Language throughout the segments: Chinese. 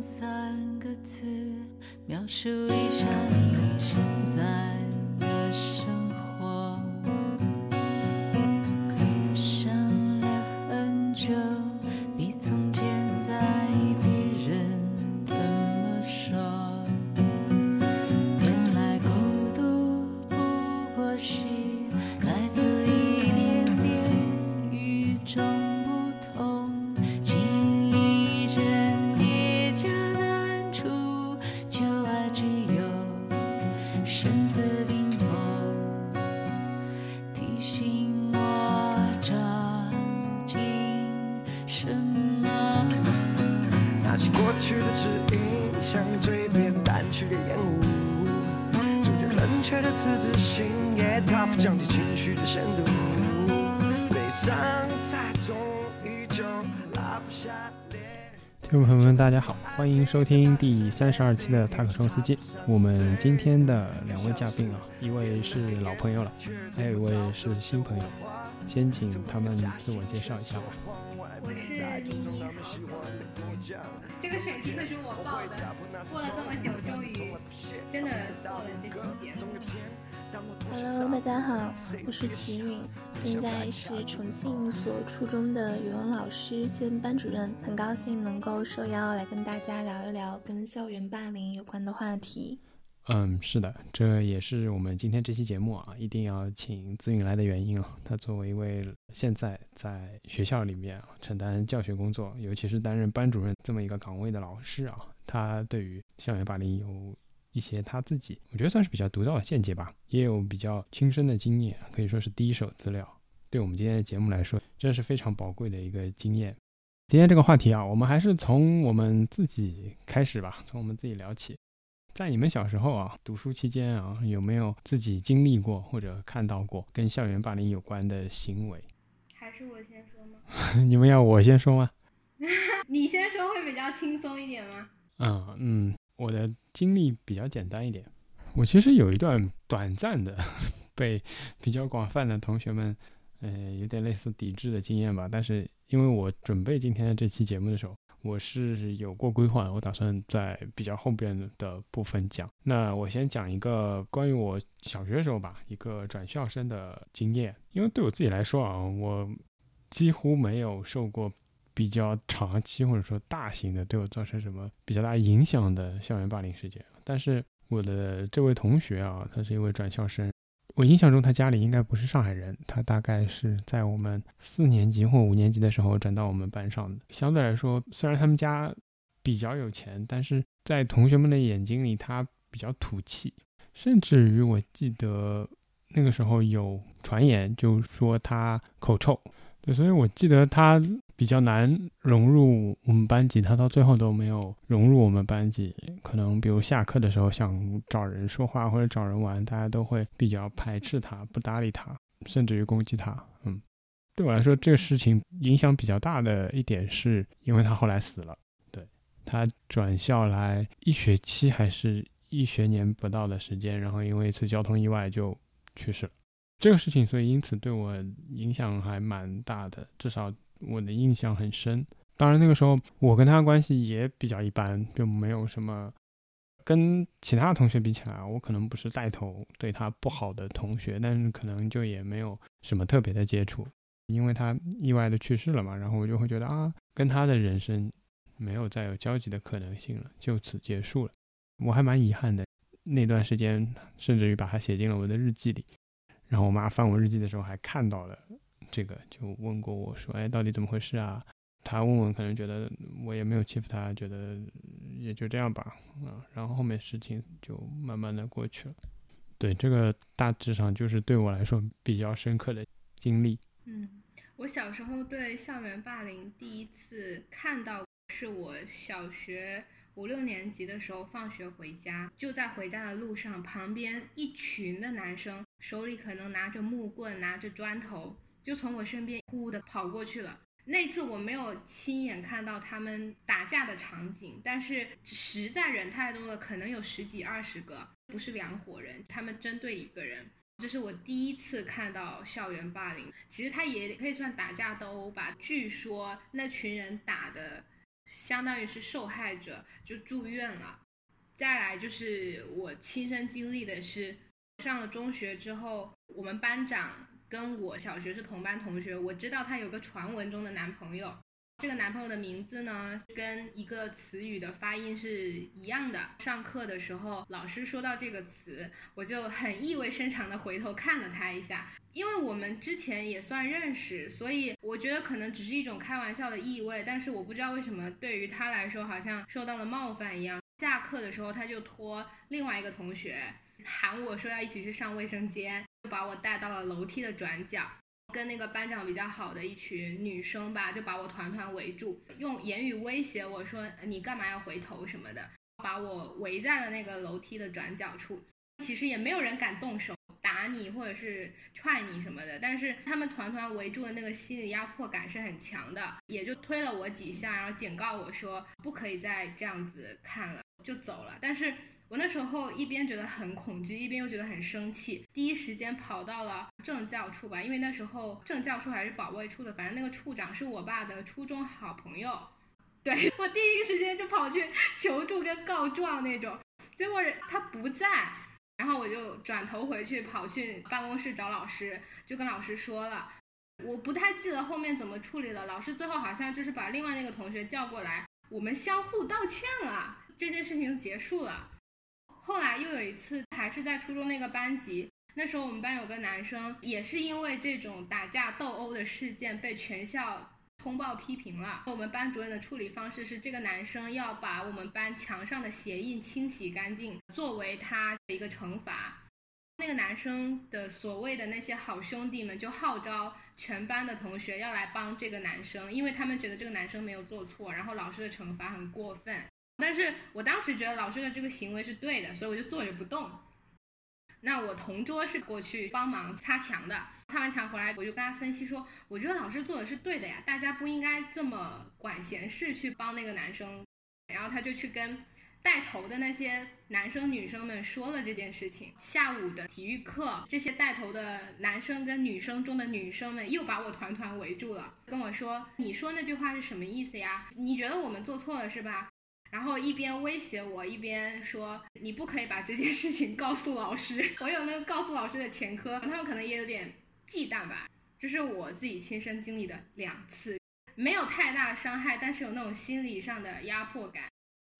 三个字描述一下你现在的生收听第三十二期的《塔克松司机》。我们今天的两位嘉宾啊，一位是老朋友了，还有一位是新朋友。先请他们自我介绍一下吧。我是妮妮这个选题可是我报的，过了这么久，终于真的到了这个节。Hello，大家好，我是齐允，现在是重庆一所初中的语文老师兼班主任，很高兴能够受邀来跟大家聊一聊跟校园霸凌有关的话题。嗯，是的，这也是我们今天这期节目啊，一定要请资允来的原因啊。他作为一位现在在学校里面啊承担教学工作，尤其是担任班主任这么一个岗位的老师啊，他对于校园霸凌有一些他自己，我觉得算是比较独到的见解吧，也有比较亲身的经验，可以说是第一手资料。对我们今天的节目来说，真是非常宝贵的一个经验。今天这个话题啊，我们还是从我们自己开始吧，从我们自己聊起。在你们小时候啊，读书期间啊，有没有自己经历过或者看到过跟校园霸凌有关的行为？还是我先说吗？你们要我先说吗？你先说会比较轻松一点吗？嗯嗯，我的经历比较简单一点。我其实有一段短暂的 被比较广泛的同学们，呃，有点类似抵制的经验吧。但是因为我准备今天的这期节目的时候，我是有过规划，我打算在比较后边的部分讲。那我先讲一个关于我小学的时候吧，一个转校生的经验。因为对我自己来说啊，我几乎没有受过比较长期或者说大型的对我造成什么比较大影响的校园霸凌事件。但是我的这位同学啊，他是一位转校生，我印象中他家里应该不是上海人，他大概是在我们四年级或五年级的时候转到我们班上的。相对来说，虽然他们家比较有钱，但是在同学们的眼睛里，他比较土气，甚至于我记得那个时候有传言，就说他口臭。对，所以我记得他比较难融入我们班级，他到最后都没有融入我们班级。可能比如下课的时候想找人说话或者找人玩，大家都会比较排斥他，不搭理他，甚至于攻击他。嗯，对我来说，这个事情影响比较大的一点是因为他后来死了。对他转校来一学期还是一学年不到的时间，然后因为一次交通意外就去世了。这个事情，所以因此对我影响还蛮大的，至少我的印象很深。当然那个时候我跟他关系也比较一般，就没有什么跟其他同学比起来，我可能不是带头对他不好的同学，但是可能就也没有什么特别的接触，因为他意外的去世了嘛，然后我就会觉得啊，跟他的人生没有再有交集的可能性了，就此结束了。我还蛮遗憾的，那段时间甚至于把它写进了我的日记里。然后我妈翻我日记的时候还看到了这个，就问过我说：“哎，到底怎么回事啊？”她问问，可能觉得我也没有欺负她，觉得也就这样吧，啊。然后后面事情就慢慢的过去了。对，这个大致上就是对我来说比较深刻的经历。嗯，我小时候对校园霸凌第一次看到是我小学。五六年级的时候，放学回家，就在回家的路上，旁边一群的男生手里可能拿着木棍、拿着砖头，就从我身边呼的跑过去了。那次我没有亲眼看到他们打架的场景，但是实在人太多了，可能有十几二十个，不是两伙人，他们针对一个人。这是我第一次看到校园霸凌，其实他也可以算打架斗殴吧。据说那群人打的。相当于是受害者，就住院了。再来就是我亲身经历的是，上了中学之后，我们班长跟我小学是同班同学，我知道他有个传闻中的男朋友。这个男朋友的名字呢，跟一个词语的发音是一样的。上课的时候，老师说到这个词，我就很意味深长的回头看了他一下。因为我们之前也算认识，所以我觉得可能只是一种开玩笑的意味。但是我不知道为什么对于他来说，好像受到了冒犯一样。下课的时候，他就托另外一个同学喊我说要一起去上卫生间，就把我带到了楼梯的转角。跟那个班长比较好的一群女生吧，就把我团团围住，用言语威胁我说你干嘛要回头什么的，把我围在了那个楼梯的转角处。其实也没有人敢动手打你或者是踹你什么的，但是他们团团围住的那个心理压迫感是很强的，也就推了我几下，然后警告我说不可以再这样子看了，就走了。但是。我那时候一边觉得很恐惧，一边又觉得很生气，第一时间跑到了政教处吧，因为那时候政教处还是保卫处的，反正那个处长是我爸的初中好朋友，对我第一时间就跑去求助跟告状那种，结果人他不在，然后我就转头回去跑去办公室找老师，就跟老师说了，我不太记得后面怎么处理了，老师最后好像就是把另外那个同学叫过来，我们相互道歉了，这件事情结束了。后来又有一次，还是在初中那个班级，那时候我们班有个男生，也是因为这种打架斗殴的事件被全校通报批评了。我们班主任的处理方式是，这个男生要把我们班墙上的鞋印清洗干净，作为他的一个惩罚。那个男生的所谓的那些好兄弟们就号召全班的同学要来帮这个男生，因为他们觉得这个男生没有做错，然后老师的惩罚很过分。但是我当时觉得老师的这个行为是对的，所以我就坐着不动。那我同桌是过去帮忙擦墙的，擦完墙回来，我就跟他分析说，我觉得老师做的是对的呀，大家不应该这么管闲事去帮那个男生。然后他就去跟带头的那些男生女生们说了这件事情。下午的体育课，这些带头的男生跟女生中的女生们又把我团团围住了，跟我说：“你说那句话是什么意思呀？你觉得我们做错了是吧？”然后一边威胁我，一边说你不可以把这件事情告诉老师。我有那个告诉老师的前科，他们可能也有点忌惮吧。这是我自己亲身经历的两次，没有太大伤害，但是有那种心理上的压迫感。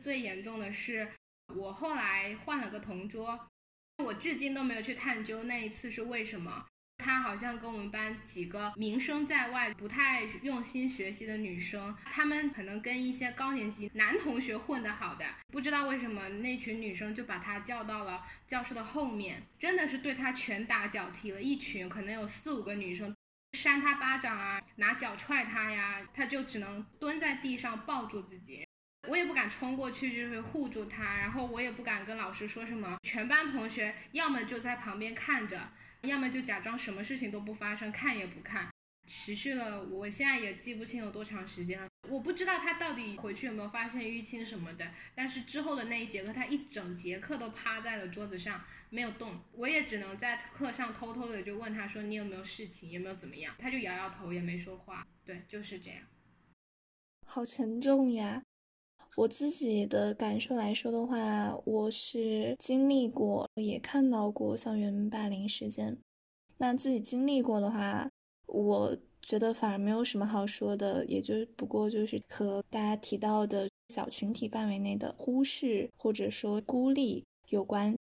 最严重的是，我后来换了个同桌，我至今都没有去探究那一次是为什么。她好像跟我们班几个名声在外、不太用心学习的女生，她们可能跟一些高年级男同学混得好的，不知道为什么那群女生就把她叫到了教室的后面，真的是对她拳打脚踢了一群，可能有四五个女生扇她巴掌啊，拿脚踹她呀，她就只能蹲在地上抱住自己，我也不敢冲过去就是护住她，然后我也不敢跟老师说什么，全班同学要么就在旁边看着。要么就假装什么事情都不发生，看也不看，持续了，我现在也记不清有多长时间了。我不知道他到底回去有没有发现淤青什么的，但是之后的那一节课，他一整节课都趴在了桌子上没有动，我也只能在课上偷偷的就问他说你有没有事情，有没有怎么样，他就摇摇头也没说话。对，就是这样。好沉重呀。我自己的感受来说的话，我是经历过，也看到过校园霸凌事件。那自己经历过的话，我觉得反而没有什么好说的，也就不过就是和大家提到的小群体范围内的忽视或者说孤立有关。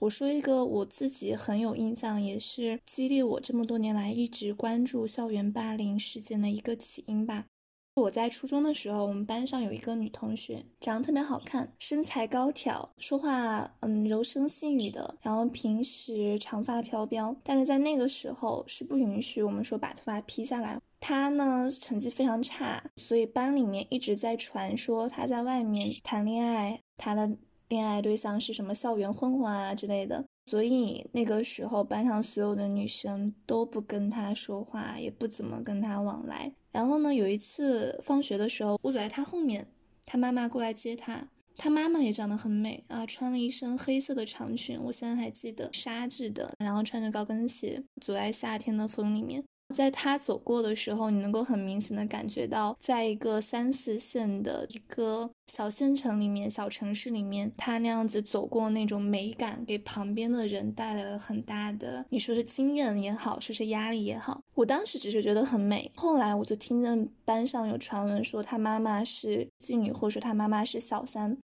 我说一个我自己很有印象，也是激励我这么多年来一直关注校园霸凌事件的一个起因吧。我在初中的时候，我们班上有一个女同学，长得特别好看，身材高挑，说话嗯柔声细语的，然后平时长发飘飘，但是在那个时候是不允许我们说把头发披下来。她呢成绩非常差，所以班里面一直在传说她在外面谈恋爱，她的恋爱对象是什么校园混混啊之类的。所以那个时候班上所有的女生都不跟他说话，也不怎么跟他往来。然后呢，有一次放学的时候，我走在他后面，他妈妈过来接他。他妈妈也长得很美啊，穿了一身黑色的长裙，我现在还记得纱质的，然后穿着高跟鞋，走在夏天的风里面。在他走过的时候，你能够很明显的感觉到，在一个三四线的一个小县城里面、小城市里面，他那样子走过那种美感，给旁边的人带来了很大的，你说是经验也好，说是压力也好。我当时只是觉得很美，后来我就听见班上有传闻说他妈妈是妓女，或者说他妈妈是小三。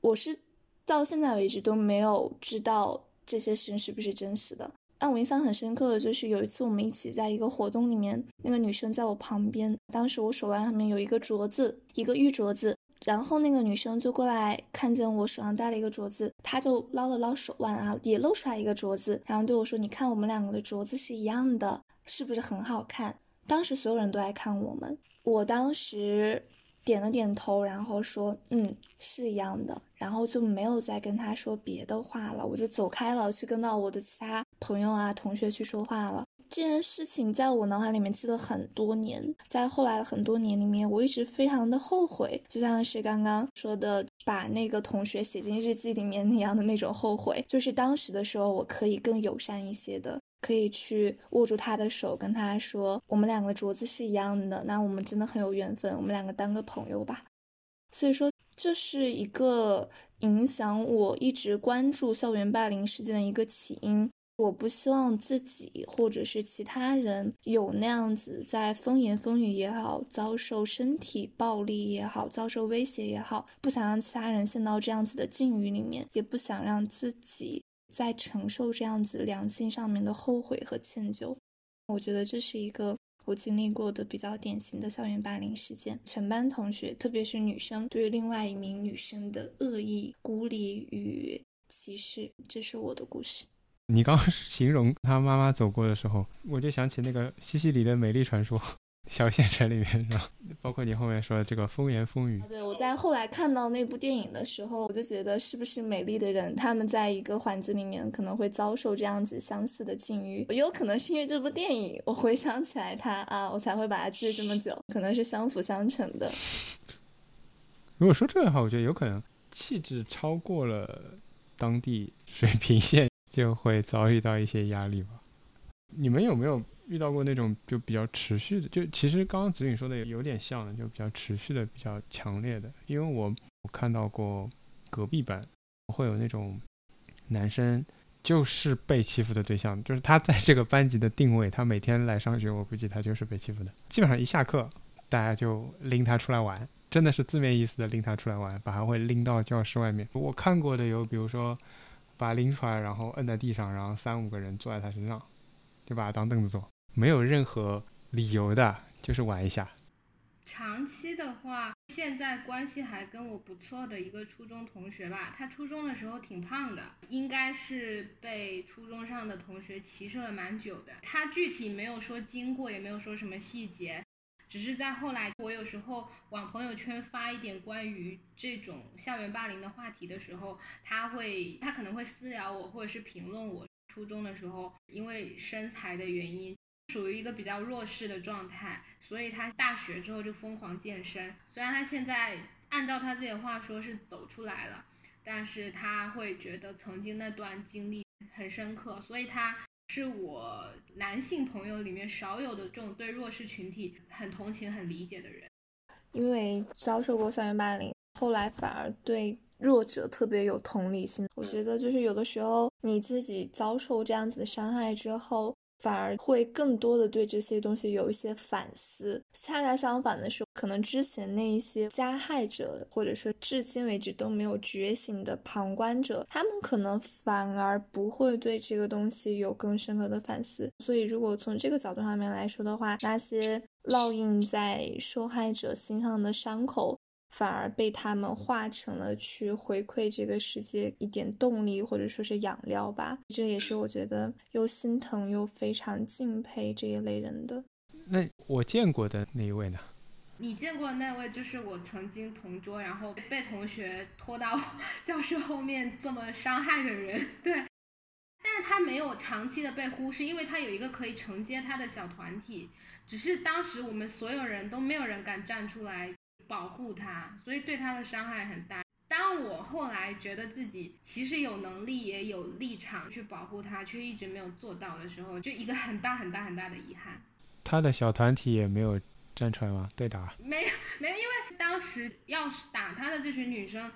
我是到现在为止都没有知道这些事情是不是真实的。让我印象很深刻的就是有一次我们一起在一个活动里面，那个女生在我旁边，当时我手腕上面有一个镯子，一个玉镯子，然后那个女生就过来看见我手上戴了一个镯子，她就捞了捞手腕啊，也露出来一个镯子，然后对我说：“你看我们两个的镯子是一样的，是不是很好看？”当时所有人都在看我们，我当时。点了点头，然后说：“嗯，是一样的。”然后就没有再跟他说别的话了，我就走开了，去跟到我的其他朋友啊、同学去说话了。这件事情在我脑海里面记了很多年，在后来的很多年里面，我一直非常的后悔，就像是刚刚说的，把那个同学写进日记里面那样的那种后悔，就是当时的时候我可以更友善一些的。可以去握住他的手，跟他说：“我们两个镯子是一样的，那我们真的很有缘分，我们两个当个朋友吧。”所以说，这是一个影响我一直关注校园霸凌事件的一个起因。我不希望自己或者是其他人有那样子在风言风语也好，遭受身体暴力也好，遭受威胁也好，不想让其他人陷到这样子的境遇里面，也不想让自己。在承受这样子良心上面的后悔和歉疚，我觉得这是一个我经历过的比较典型的校园霸凌事件。全班同学，特别是女生，对另外一名女生的恶意孤立与歧视，这是我的故事。你刚 形容他妈妈走过的时候，我就想起那个西西里的美丽传说。小县城里面，是吧？包括你后面说的这个风言风语。对，我在后来看到那部电影的时候，我就觉得是不是美丽的人，他们在一个环境里面可能会遭受这样子相似的境遇。也有可能是因为这部电影，我回想起来它啊，我才会把它记这么久，可能是相辅相成的。如果说这样的话，我觉得有可能气质超过了当地水平线，就会遭遇到一些压力吧。你们有没有？遇到过那种就比较持续的，就其实刚刚子允说的有点像的，就比较持续的、比较强烈的。因为我我看到过隔壁班会有那种男生就是被欺负的对象，就是他在这个班级的定位，他每天来上学，我估计他就是被欺负的。基本上一下课，大家就拎他出来玩，真的是字面意思的拎他出来玩，把他会拎到教室外面。我看过的有，比如说把拎出来，然后摁在地上，然后三五个人坐在他身上，就把他当凳子坐。没有任何理由的，就是玩一下。长期的话，现在关系还跟我不错的一个初中同学吧，他初中的时候挺胖的，应该是被初中上的同学歧视了蛮久的。他具体没有说经过，也没有说什么细节，只是在后来，我有时候往朋友圈发一点关于这种校园霸凌的话题的时候，他会，他可能会私聊我，或者是评论我。初中的时候，因为身材的原因。属于一个比较弱势的状态，所以他大学之后就疯狂健身。虽然他现在按照他自己的话说是走出来了，但是他会觉得曾经那段经历很深刻，所以他是我男性朋友里面少有的这种对弱势群体很同情、很理解的人。因为遭受过校园霸凌，后来反而对弱者特别有同理心。我觉得就是有的时候你自己遭受这样子的伤害之后。反而会更多的对这些东西有一些反思。恰恰相反的是，可能之前那一些加害者，或者说至今为止都没有觉醒的旁观者，他们可能反而不会对这个东西有更深刻的反思。所以，如果从这个角度上面来说的话，那些烙印在受害者心上的伤口。反而被他们化成了去回馈这个世界一点动力，或者说是养料吧。这也是我觉得又心疼又非常敬佩这一类人的。那我见过的那一位呢？你见过那位就是我曾经同桌，然后被同学拖到 教室后面这么伤害的人。对，但是他没有长期的被忽视，因为他有一个可以承接他的小团体。只是当时我们所有人都没有人敢站出来。保护他，所以对他的伤害很大。当我后来觉得自己其实有能力也有立场去保护他，却一直没有做到的时候，就一个很大很大很大的遗憾。他的小团体也没有站出来吗？对打？没有 没有，因为当时要打他的这群女生，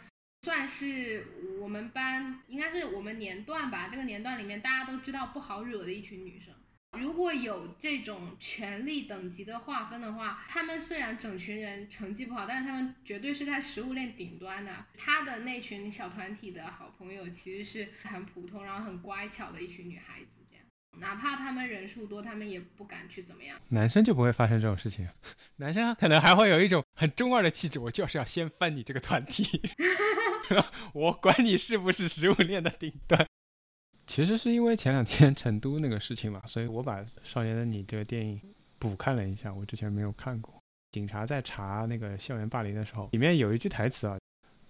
算是我们班应该是我们年段吧，这个年段里面大家都知道不好惹的一群女生。如果有这种权力等级的划分的话，他们虽然整群人成绩不好，但是他们绝对是在食物链顶端的。他的那群小团体的好朋友其实是很普通，然后很乖巧的一群女孩子。这样，哪怕他们人数多，他们也不敢去怎么样。男生就不会发生这种事情，男生可能还会有一种很中二的气质，我就是要先翻你这个团体，我管你是不是食物链的顶端。其实是因为前两天 成都那个事情嘛，所以我把《少年的你》这个电影补看了一下，我之前没有看过。警察在查那个校园霸凌的时候，里面有一句台词啊，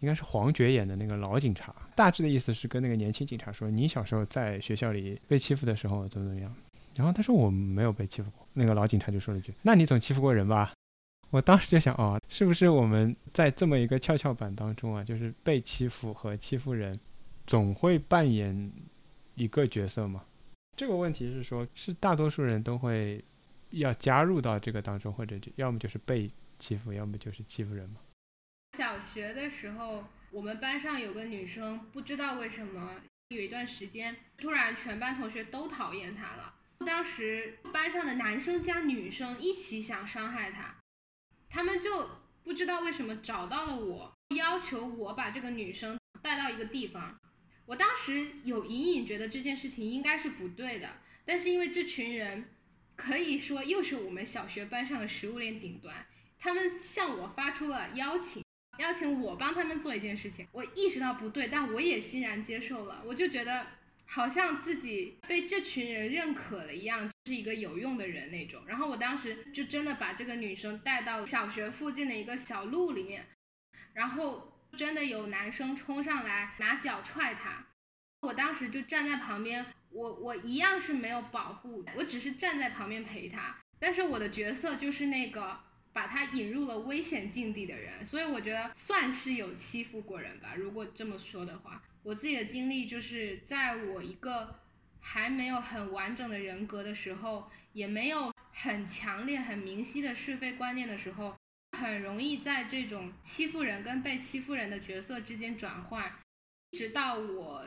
应该是黄觉演的那个老警察，大致的意思是跟那个年轻警察说：“你小时候在学校里被欺负的时候怎么怎么样？”然后他说：“我没有被欺负过。”那个老警察就说了一句：“那你总欺负过人吧？”我当时就想，哦，是不是我们在这么一个跷跷板当中啊，就是被欺负和欺负人，总会扮演。一个角色吗？这个问题是说，是大多数人都会要加入到这个当中，或者就要么就是被欺负，要么就是欺负人吗？小学的时候，我们班上有个女生，不知道为什么有一段时间，突然全班同学都讨厌她了。当时班上的男生加女生一起想伤害她，他们就不知道为什么找到了我，要求我把这个女生带到一个地方。我当时有隐隐觉得这件事情应该是不对的，但是因为这群人可以说又是我们小学班上的食物链顶端，他们向我发出了邀请，邀请我帮他们做一件事情。我意识到不对，但我也欣然接受了。我就觉得好像自己被这群人认可了一样，是一个有用的人那种。然后我当时就真的把这个女生带到小学附近的一个小路里面，然后。真的有男生冲上来拿脚踹他，我当时就站在旁边，我我一样是没有保护，我只是站在旁边陪他。但是我的角色就是那个把他引入了危险境地的人，所以我觉得算是有欺负过人吧。如果这么说的话，我自己的经历就是在我一个还没有很完整的人格的时候，也没有很强烈、很明晰的是非观念的时候。很容易在这种欺负人跟被欺负人的角色之间转换，直到我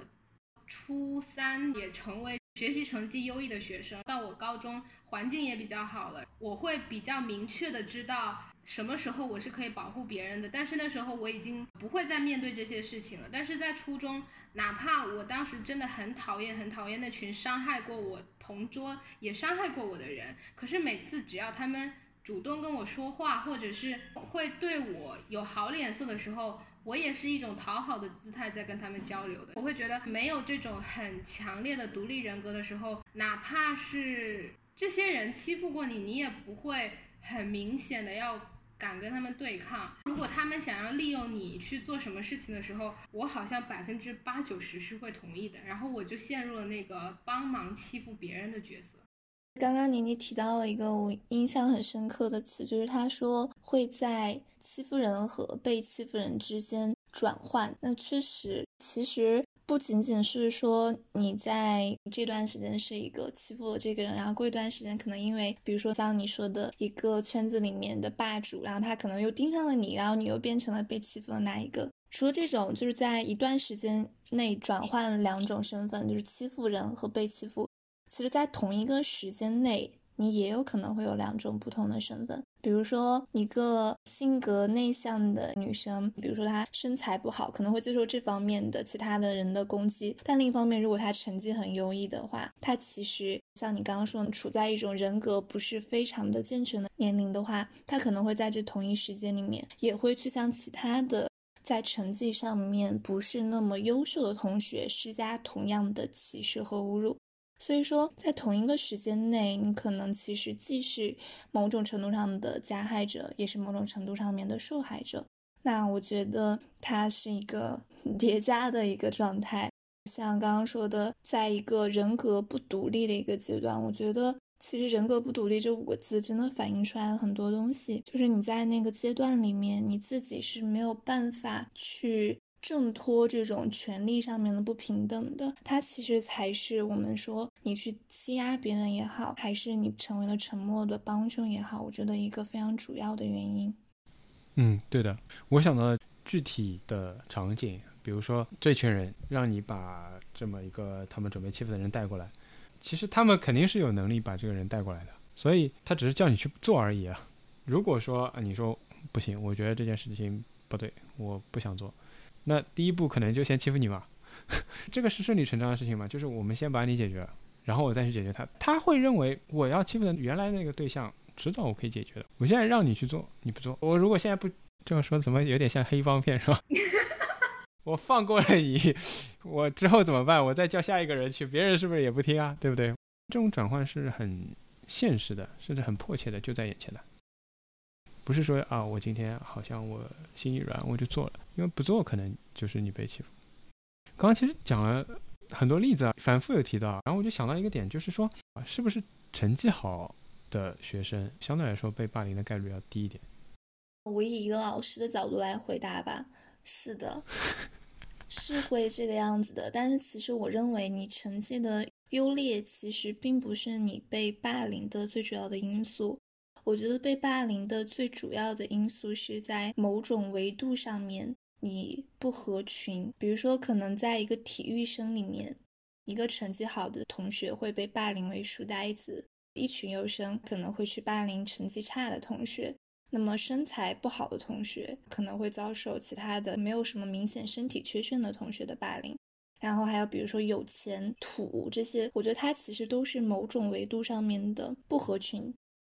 初三也成为学习成绩优异的学生，到我高中环境也比较好了，我会比较明确的知道什么时候我是可以保护别人的。但是那时候我已经不会再面对这些事情了。但是在初中，哪怕我当时真的很讨厌很讨厌那群伤害过我同桌也伤害过我的人，可是每次只要他们。主动跟我说话，或者是会对我有好脸色的时候，我也是一种讨好的姿态在跟他们交流的。我会觉得没有这种很强烈的独立人格的时候，哪怕是这些人欺负过你，你也不会很明显的要敢跟他们对抗。如果他们想要利用你去做什么事情的时候，我好像百分之八九十是会同意的。然后我就陷入了那个帮忙欺负别人的角色。刚刚妮妮提到了一个我印象很深刻的词，就是她说会在欺负人和被欺负人之间转换。那确实，其实不仅仅是说你在这段时间是一个欺负了这个人，然后过一段时间可能因为，比如说像你说的一个圈子里面的霸主，然后他可能又盯上了你，然后你又变成了被欺负的那一个。除了这种，就是在一段时间内转换了两种身份，就是欺负人和被欺负。其实，在同一个时间内，你也有可能会有两种不同的身份。比如说，一个性格内向的女生，比如说她身材不好，可能会接受这方面的其他的人的攻击；但另一方面，如果她成绩很优异的话，她其实像你刚刚说，处在一种人格不是非常的健全的年龄的话，她可能会在这同一时间里面，也会去向其他的在成绩上面不是那么优秀的同学施加同样的歧视和侮辱。所以说，在同一个时间内，你可能其实既是某种程度上的加害者，也是某种程度上面的受害者。那我觉得它是一个叠加的一个状态。像刚刚说的，在一个人格不独立的一个阶段，我觉得其实“人格不独立”这五个字真的反映出来了很多东西。就是你在那个阶段里面，你自己是没有办法去挣脱这种权利上面的不平等的，它其实才是我们说你去欺压别人也好，还是你成为了沉默的帮凶也好，我觉得一个非常主要的原因。嗯，对的，我想到具体的场景，比如说这群人让你把这么一个他们准备欺负的人带过来，其实他们肯定是有能力把这个人带过来的，所以他只是叫你去做而已啊。如果说你说不行，我觉得这件事情不对，我不想做，那第一步可能就先欺负你嘛，这个是顺理成章的事情嘛，就是我们先把你解决，然后我再去解决他。他会认为我要欺负的原来那个对象，迟早我可以解决的。我现在让你去做，你不做，我如果现在不这么说，怎么有点像黑帮片是吧？我放过了你，我之后怎么办？我再叫下一个人去，别人是不是也不听啊？对不对？这种转换是很现实的，甚至很迫切的，就在眼前的。不是说啊，我今天好像我心一软我就做了，因为不做可能就是你被欺负。刚刚其实讲了很多例子啊，反复有提到，然后我就想到一个点，就是说，是不是成绩好的学生相对来说被霸凌的概率要低一点？我以一个老师的角度来回答吧，是的，是会这个样子的。但是其实我认为，你成绩的优劣其实并不是你被霸凌的最主要的因素。我觉得被霸凌的最主要的因素是在某种维度上面你不合群。比如说，可能在一个体育生里面，一个成绩好的同学会被霸凌为书呆子，一群优生可能会去霸凌成绩差的同学。那么身材不好的同学可能会遭受其他的没有什么明显身体缺陷的同学的霸凌。然后还有比如说有钱土这些，我觉得它其实都是某种维度上面的不合群。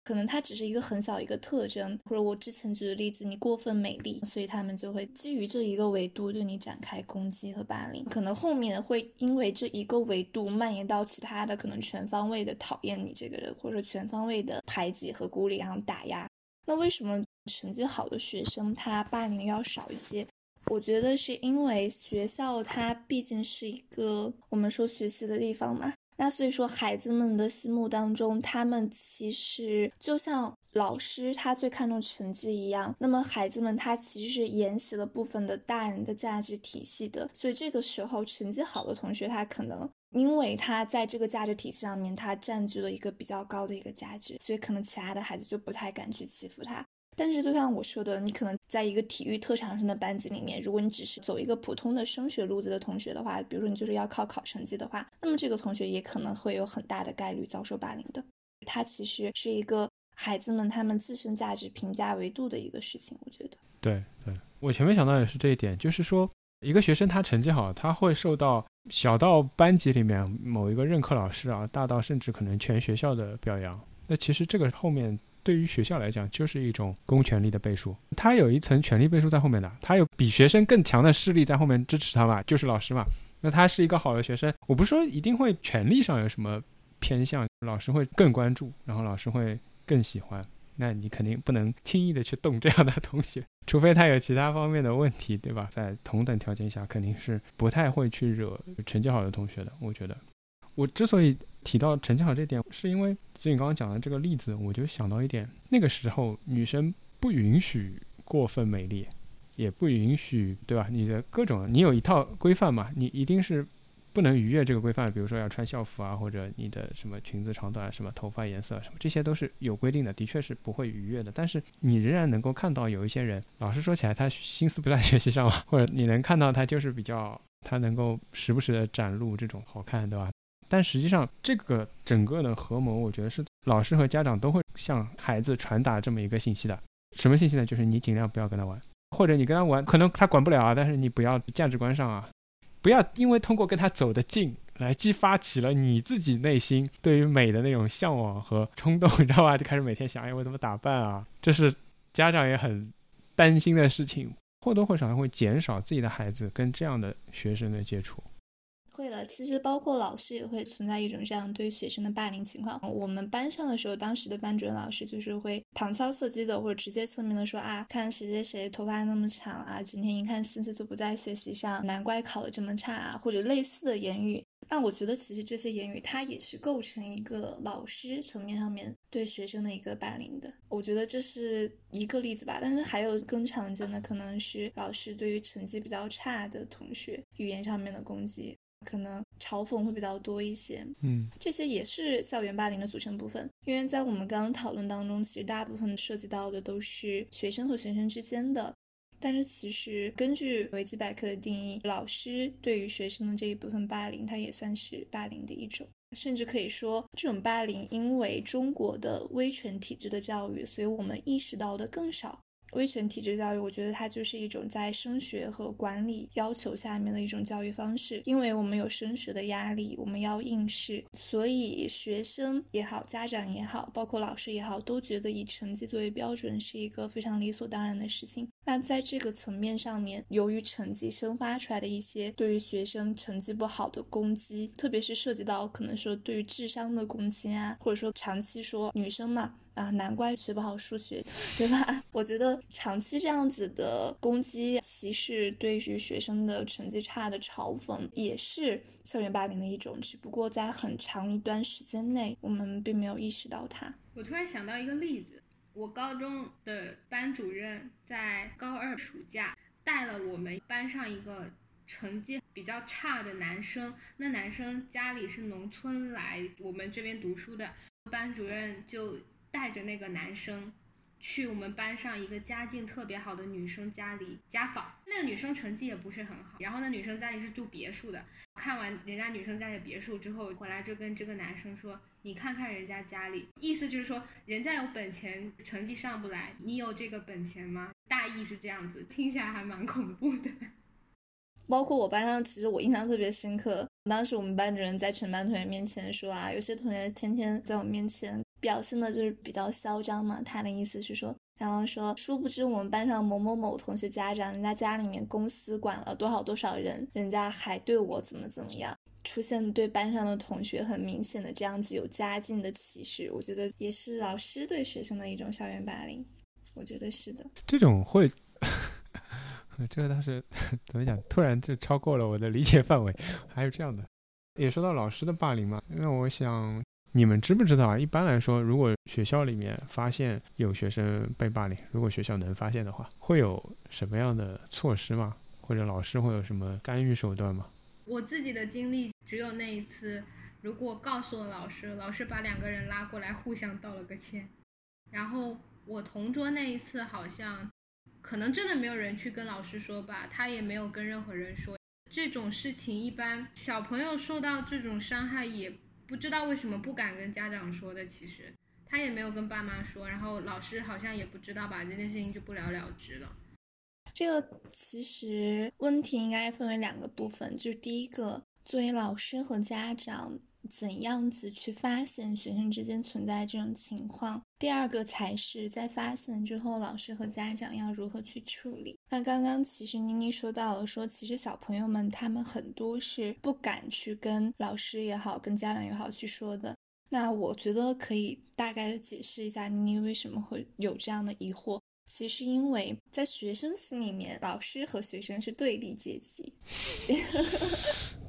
可能它只是一个很小一个特征，或者我之前举的例子，你过分美丽，所以他们就会基于这一个维度对你展开攻击和霸凌。可能后面会因为这一个维度蔓延到其他的，可能全方位的讨厌你这个人，或者全方位的排挤和孤立，然后打压。那为什么成绩好的学生他霸凌要少一些？我觉得是因为学校它毕竟是一个我们说学习的地方嘛。那所以说，孩子们的心目当中，他们其实就像老师他最看重成绩一样。那么孩子们他其实是沿袭了部分的大人的价值体系的。所以这个时候，成绩好的同学，他可能因为他在这个价值体系上面，他占据了一个比较高的一个价值，所以可能其他的孩子就不太敢去欺负他。但是，就像我说的，你可能在一个体育特长生的班级里面，如果你只是走一个普通的升学路子的同学的话，比如说你就是要靠考成绩的话，那么这个同学也可能会有很大的概率遭受霸凌的。它其实是一个孩子们他们自身价值评价维度的一个事情，我觉得。对对，我前面想到也是这一点，就是说一个学生他成绩好，他会受到小到班级里面某一个任课老师啊，大到甚至可能全学校的表扬。那其实这个后面。对于学校来讲，就是一种公权力的背书，他有一层权力背书在后面的，他有比学生更强的势力在后面支持他嘛，就是老师嘛。那他是一个好的学生，我不是说一定会权力上有什么偏向，老师会更关注，然后老师会更喜欢。那你肯定不能轻易的去动这样的同学，除非他有其他方面的问题，对吧？在同等条件下，肯定是不太会去惹成绩好的同学的，我觉得。我之所以提到成绩好这点，是因为就你刚刚讲的这个例子，我就想到一点，那个时候女生不允许过分美丽，也不允许，对吧？你的各种，你有一套规范嘛，你一定是不能逾越这个规范，比如说要穿校服啊，或者你的什么裙子长短，什么头发颜色什么，这些都是有规定的，的确是不会逾越的。但是你仍然能够看到有一些人，老实说起来，他心思不在学习上嘛，或者你能看到他就是比较，他能够时不时的展露这种好看，对吧？但实际上，这个整个的合谋，我觉得是老师和家长都会向孩子传达这么一个信息的。什么信息呢？就是你尽量不要跟他玩，或者你跟他玩，可能他管不了啊，但是你不要价值观上啊，不要因为通过跟他走得近，来激发起了你自己内心对于美的那种向往和冲动，你知道吧？就开始每天想，哎，我怎么打扮啊？这是家长也很担心的事情，或多或少会减少自己的孩子跟这样的学生的接触。会的，其实包括老师也会存在一种这样对学生的霸凌情况。我们班上的时候，当时的班主任老师就是会旁敲侧击的，或者直接侧面的说啊，看谁谁谁头发那么长啊，今天一看心思就不在学习上，难怪考的这么差啊，或者类似的言语。但我觉得其实这些言语它也是构成一个老师层面上面对学生的一个霸凌的。我觉得这是一个例子吧，但是还有更常见的可能是老师对于成绩比较差的同学语言上面的攻击。可能嘲讽会比较多一些，嗯，这些也是校园霸凌的组成部分。因为在我们刚刚讨论当中，其实大部分涉及到的都是学生和学生之间的，但是其实根据维基百科的定义，老师对于学生的这一部分霸凌，它也算是霸凌的一种，甚至可以说这种霸凌，因为中国的威权体制的教育，所以我们意识到的更少。威权体制教育，我觉得它就是一种在升学和管理要求下面的一种教育方式。因为我们有升学的压力，我们要应试，所以学生也好，家长也好，包括老师也好，都觉得以成绩作为标准是一个非常理所当然的事情。那在这个层面上面，由于成绩生发出来的一些对于学生成绩不好的攻击，特别是涉及到可能说对于智商的攻击啊，或者说长期说女生嘛。啊，难怪学不好数学，对吧？我觉得长期这样子的攻击、歧视，对于学生的成绩差的嘲讽，也是校园霸凌的一种。只不过在很长一段时间内，我们并没有意识到它。我突然想到一个例子，我高中的班主任在高二暑假带了我们班上一个成绩比较差的男生，那男生家里是农村来我们这边读书的，班主任就。带着那个男生去我们班上一个家境特别好的女生家里家访，那个女生成绩也不是很好，然后那女生家里是住别墅的。看完人家女生家里别墅之后，回来就跟这个男生说：“你看看人家家里，意思就是说人家有本钱，成绩上不来，你有这个本钱吗？”大意是这样子，听起来还蛮恐怖的。包括我班上，其实我印象特别深刻，当时我们班主任在全班同学面前说啊，有些同学天天在我面前。表现的就是比较嚣张嘛，他的意思是说，然后说，殊不知我们班上某某某同学家长，人家家里面公司管了多少多少人，人家还对我怎么怎么样，出现对班上的同学很明显的这样子有家境的歧视，我觉得也是老师对学生的一种校园霸凌，我觉得是的。这种会，这个倒是 怎么讲，突然就超过了我的理解范围，还有这样的，也说到老师的霸凌嘛，因为我想。你们知不知道啊？一般来说，如果学校里面发现有学生被霸凌，如果学校能发现的话，会有什么样的措施吗？或者老师会有什么干预手段吗？我自己的经历只有那一次，如果告诉了老师，老师把两个人拉过来互相道了个歉。然后我同桌那一次好像，可能真的没有人去跟老师说吧，他也没有跟任何人说。这种事情一般小朋友受到这种伤害也。不知道为什么不敢跟家长说的，其实他也没有跟爸妈说，然后老师好像也不知道吧，这件事情就不了了之了。这个其实问题应该分为两个部分，就是第一个，作为老师和家长。怎样子去发现学生之间存在这种情况？第二个才是在发现之后，老师和家长要如何去处理。那刚刚其实妮妮说到了，说其实小朋友们他们很多是不敢去跟老师也好，跟家长也好去说的。那我觉得可以大概的解释一下妮妮为什么会有这样的疑惑。其实因为在学生心里面，老师和学生是对立阶级。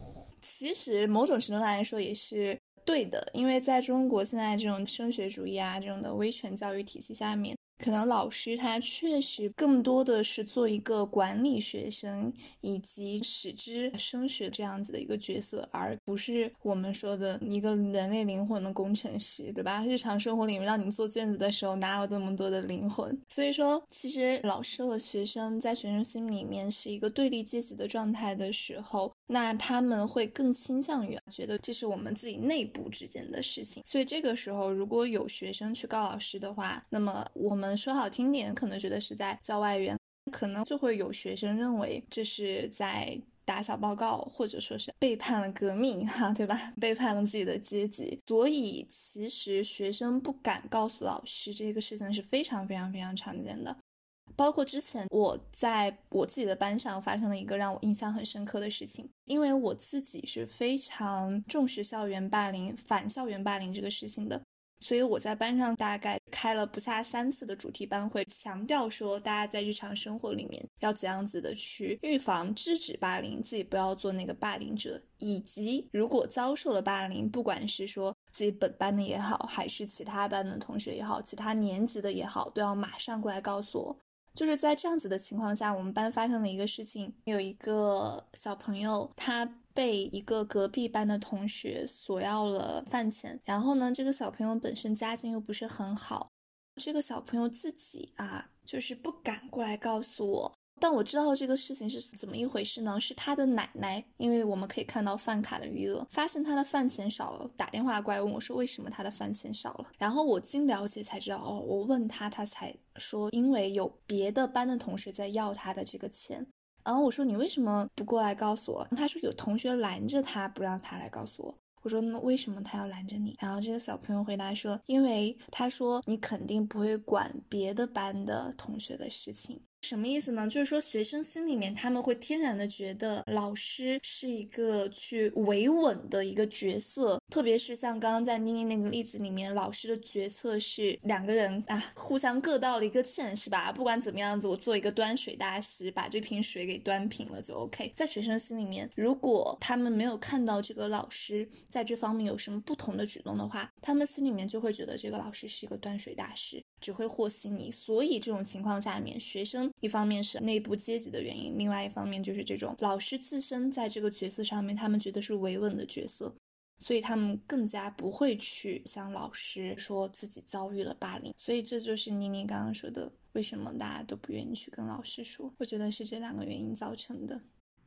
其实某种程度上来说也是对的，因为在中国现在这种升学主义啊，这种的威权教育体系下面。可能老师他确实更多的是做一个管理学生以及使之升学这样子的一个角色，而不是我们说的一个人类灵魂的工程师，对吧？日常生活里面让你做卷子的时候，哪有这么多的灵魂？所以说，其实老师和学生在学生心里面是一个对立阶级的状态的时候，那他们会更倾向于觉得这是我们自己内部之间的事情。所以这个时候，如果有学生去告老师的话，那么我们。说好听点，可能觉得是在教外援，可能就会有学生认为这是在打小报告，或者说是背叛了革命，哈，对吧？背叛了自己的阶级。所以其实学生不敢告诉老师这个事情是非常非常非常常见的。包括之前我在我自己的班上发生了一个让我印象很深刻的事情，因为我自己是非常重视校园霸凌、反校园霸凌这个事情的。所以我在班上大概开了不下三次的主题班会，强调说大家在日常生活里面要怎样子的去预防、制止霸凌，自己不要做那个霸凌者，以及如果遭受了霸凌，不管是说自己本班的也好，还是其他班的同学也好，其他年级的也好，都要马上过来告诉我。就是在这样子的情况下，我们班发生了一个事情，有一个小朋友他。被一个隔壁班的同学索要了饭钱，然后呢，这个小朋友本身家境又不是很好，这个小朋友自己啊，就是不敢过来告诉我。但我知道这个事情是怎么一回事呢？是他的奶奶，因为我们可以看到饭卡的余额，发现他的饭钱少了，打电话过来问我说为什么他的饭钱少了。然后我经了解才知道，哦，我问他，他才说因为有别的班的同学在要他的这个钱。然后我说你为什么不过来告诉我？他说有同学拦着他，不让他来告诉我。我说那为什么他要拦着你？然后这个小朋友回答说，因为他说你肯定不会管别的班的同学的事情。什么意思呢？就是说，学生心里面他们会天然的觉得老师是一个去维稳的一个角色，特别是像刚刚在妮妮那个例子里面，老师的决策是两个人啊，互相各道了一个歉，是吧？不管怎么样子，我做一个端水大师，把这瓶水给端平了就 OK。在学生心里面，如果他们没有看到这个老师在这方面有什么不同的举动的话，他们心里面就会觉得这个老师是一个端水大师。只会和稀泥，所以这种情况下面，学生一方面是内部阶级的原因，另外一方面就是这种老师自身在这个角色上面，他们觉得是维稳的角色，所以他们更加不会去向老师说自己遭遇了霸凌。所以这就是妮妮刚刚说的，为什么大家都不愿意去跟老师说？我觉得是这两个原因造成的。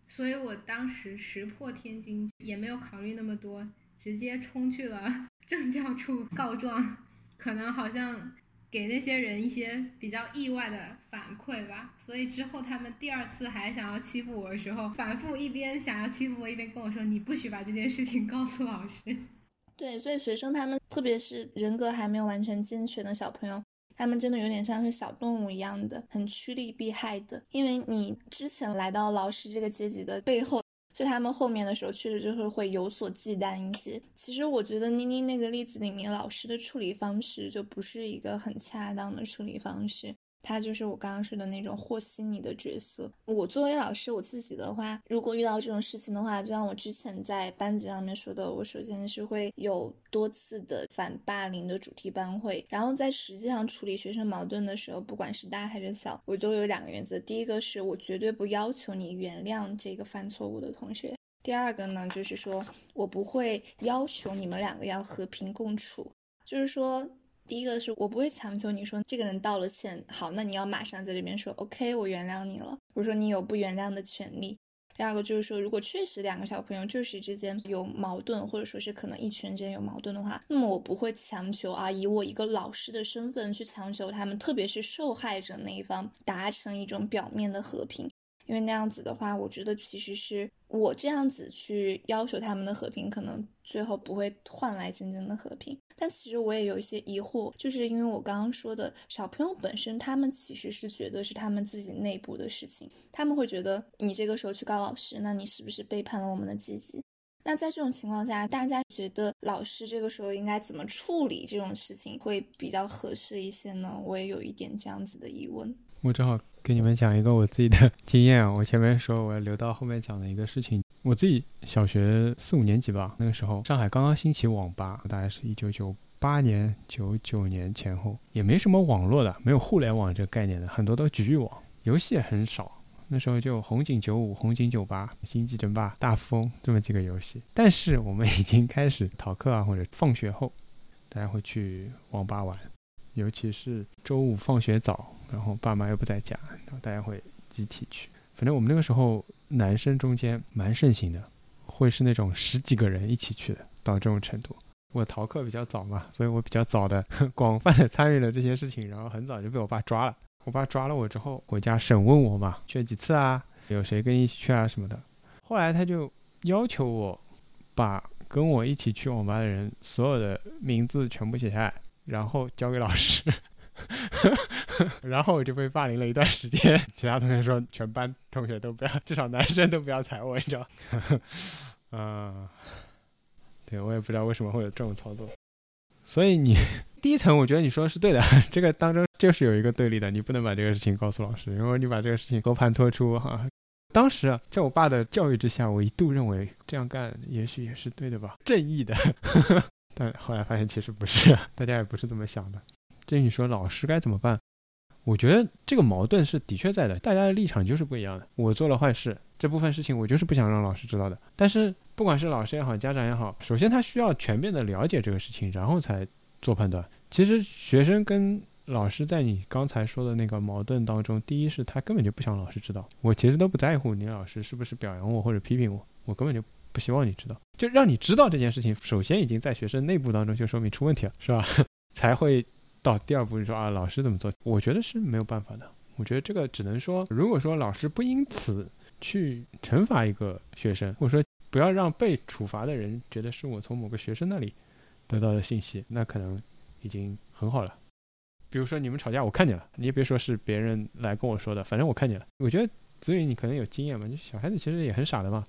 所以我当时石破天惊，也没有考虑那么多，直接冲去了 政教处告状，可能好像。给那些人一些比较意外的反馈吧，所以之后他们第二次还想要欺负我的时候，反复一边想要欺负我，一边跟我说：“你不许把这件事情告诉老师。”对，所以学生他们，特别是人格还没有完全健全的小朋友，他们真的有点像是小动物一样的，很趋利避害的。因为你之前来到老师这个阶级的背后。就他们后面的时候，确实就是会有所忌惮一些。其实我觉得妮妮那个例子里面，老师的处理方式就不是一个很恰当的处理方式。他就是我刚刚说的那种和稀泥的角色。我作为老师，我自己的话，如果遇到这种事情的话，就像我之前在班级上面说的，我首先是会有多次的反霸凌的主题班会，然后在实际上处理学生矛盾的时候，不管是大还是小，我都有两个原则。第一个是我绝对不要求你原谅这个犯错误的同学；第二个呢，就是说我不会要求你们两个要和平共处，就是说。第一个是我不会强求你说这个人道了歉，好，那你要马上在这边说 OK，我原谅你了。我说你有不原谅的权利。第二个就是说，如果确实两个小朋友就是之间有矛盾，或者说是可能一群之间有矛盾的话，那么我不会强求啊，以我一个老师的身份去强求他们，特别是受害者那一方达成一种表面的和平。因为那样子的话，我觉得其实是我这样子去要求他们的和平，可能最后不会换来真正的和平。但其实我也有一些疑惑，就是因为我刚刚说的小朋友本身，他们其实是觉得是他们自己内部的事情，他们会觉得你这个时候去告老师，那你是不是背叛了我们的阶级？那在这种情况下，大家觉得老师这个时候应该怎么处理这种事情会比较合适一些呢？我也有一点这样子的疑问。我正好给你们讲一个我自己的经验啊，我前面说我要留到后面讲的一个事情。我自己小学四五年级吧，那个时候上海刚刚兴起网吧，大概是一九九八年、九九年前后，也没什么网络的，没有互联网这个概念的，很多都局域网，游戏也很少。那时候就红警九五、红警九八、星际争霸、大富翁这么几个游戏。但是我们已经开始逃课啊，或者放学后，大家会去网吧玩，尤其是周五放学早。然后爸妈又不在家，然后大家会集体去。反正我们那个时候男生中间蛮盛行的，会是那种十几个人一起去的，到这种程度。我逃课比较早嘛，所以我比较早的 广泛的参与了这些事情，然后很早就被我爸抓了。我爸抓了我之后，回家审问我嘛，去了几次啊？有谁跟你一起去啊什么的。后来他就要求我把跟我一起去网吧的人所有的名字全部写下来，然后交给老师。然后我就被霸凌了一段时间，其他同学说全班同学都不要，至少男生都不要踩我，你知道？嗯，对我也不知道为什么会有这种操作。所以你第一层，我觉得你说的是对的，这个当中就是有一个对立的，你不能把这个事情告诉老师，如果你把这个事情和盘托出哈。当时啊，在我爸的教育之下，我一度认为这样干也许也是对的吧，正义的。但后来发现其实不是，大家也不是这么想的。至于你说老师该怎么办，我觉得这个矛盾是的确在的，大家的立场就是不一样的。我做了坏事，这部分事情我就是不想让老师知道的。但是不管是老师也好，家长也好，首先他需要全面的了解这个事情，然后才做判断。其实学生跟老师在你刚才说的那个矛盾当中，第一是他根本就不想老师知道，我其实都不在乎你老师是不是表扬我或者批评我，我根本就不希望你知道。就让你知道这件事情，首先已经在学生内部当中就说明出问题了，是吧？才会到第二步，你说啊，老师怎么做？我觉得是没有办法的。我觉得这个只能说，如果说老师不因此去惩罚一个学生，或者说不要让被处罚的人觉得是我从某个学生那里得到的信息，那可能已经很好了。比如说你们吵架，我看见了，你也别说是别人来跟我说的，反正我看见了。我觉得子宇你可能有经验嘛，就小孩子其实也很傻的嘛。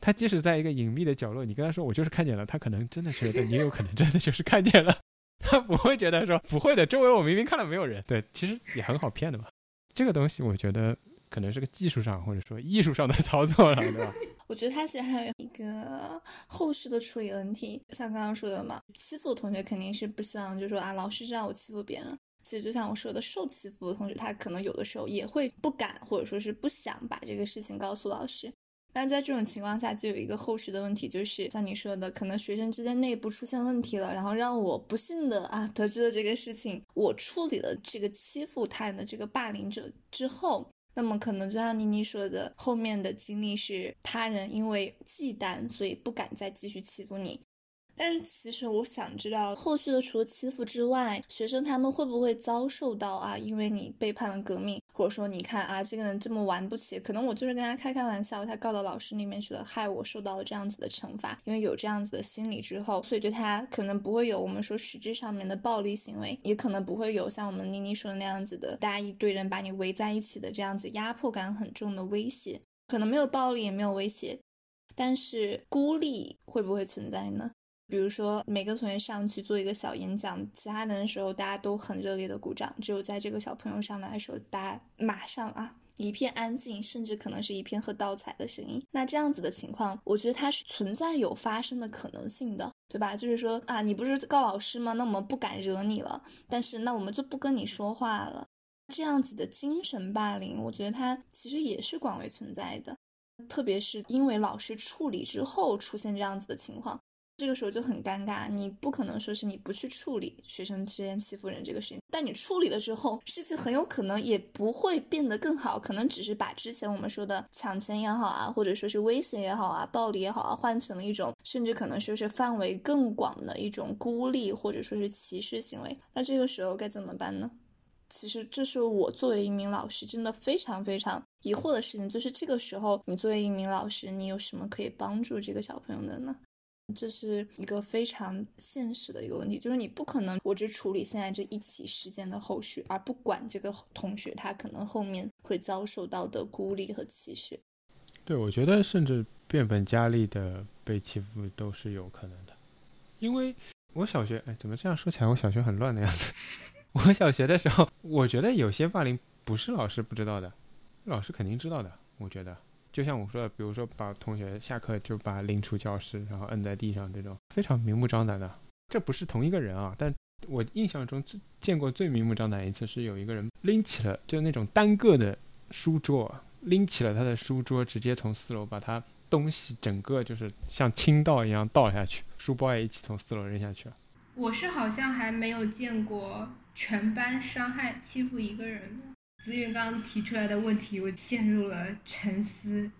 他即使在一个隐秘的角落，你跟他说我就是看见了，他可能真的觉得你有可能真的就是看见了，他不会觉得说不会的，周围我明明看到没有人。对，其实也很好骗的嘛。这个东西我觉得可能是个技术上或者说艺术上的 操作了，对吧？我觉得他其实还有一个后续的处理问题，像刚刚说的嘛，欺负同学肯定是不希望，就说啊，老师知道我欺负别人。其实就像我说的，受欺负的同学，他可能有的时候也会不敢，或者说是不想把这个事情告诉老师。但在这种情况下，就有一个后续的问题，就是像你说的，可能学生之间内部出现问题了，然后让我不幸的啊得知了这个事情。我处理了这个欺负他人的这个霸凌者之后，那么可能就像妮妮说的，后面的经历是他人因为忌惮，所以不敢再继续欺负你。但是其实我想知道，后续的除了欺负之外，学生他们会不会遭受到啊？因为你背叛了革命，或者说你看啊，这个人这么玩不起，可能我就是跟他开开玩笑，他告到老师那边去了，害我受到了这样子的惩罚。因为有这样子的心理之后，所以对他可能不会有我们说实质上面的暴力行为，也可能不会有像我们妮妮说的那样子的，大家一堆人把你围在一起的这样子压迫感很重的威胁，可能没有暴力也没有威胁，但是孤立会不会存在呢？比如说，每个同学上去做一个小演讲，其他人的时候大家都很热烈的鼓掌，只有在这个小朋友上来的时候，大家马上啊一片安静，甚至可能是一片喝倒彩的声音。那这样子的情况，我觉得它是存在有发生的可能性的，对吧？就是说啊，你不是告老师吗？那我们不敢惹你了，但是那我们就不跟你说话了。这样子的精神霸凌，我觉得它其实也是广为存在的，特别是因为老师处理之后出现这样子的情况。这个时候就很尴尬，你不可能说是你不去处理学生之间欺负人这个事情，但你处理了之后，事情很有可能也不会变得更好，可能只是把之前我们说的抢钱也好啊，或者说是威胁也好啊，暴力也好啊，换成了一种甚至可能说是范围更广的一种孤立或者说是歧视行为。那这个时候该怎么办呢？其实这是我作为一名老师真的非常非常疑惑的事情，就是这个时候你作为一名老师，你有什么可以帮助这个小朋友的呢？这是一个非常现实的一个问题，就是你不可能我只处理现在这一起事件的后续，而不管这个同学他可能后面会遭受到的孤立和歧视。对，我觉得甚至变本加厉的被欺负都是有可能的，因为我小学，哎，怎么这样说起来，我小学很乱的样子。我小学的时候，我觉得有些霸凌不是老师不知道的，老师肯定知道的，我觉得。就像我说的，比如说把同学下课就把拎出教室，然后摁在地上这种非常明目张胆的，这不是同一个人啊。但我印象中最见过最明目张胆一次是有一个人拎起了就那种单个的书桌，拎起了他的书桌，直接从四楼把他东西整个就是像倾倒一样倒下去，书包也一起从四楼扔下去了。我是好像还没有见过全班伤害欺负一个人的。子云刚刚提出来的问题，我陷入了沉思，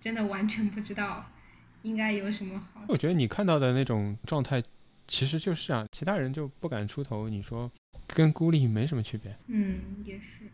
真的完全不知道应该有什么好。我觉得你看到的那种状态，其实就是啊，其他人就不敢出头，你说跟孤立没什么区别。嗯，也是。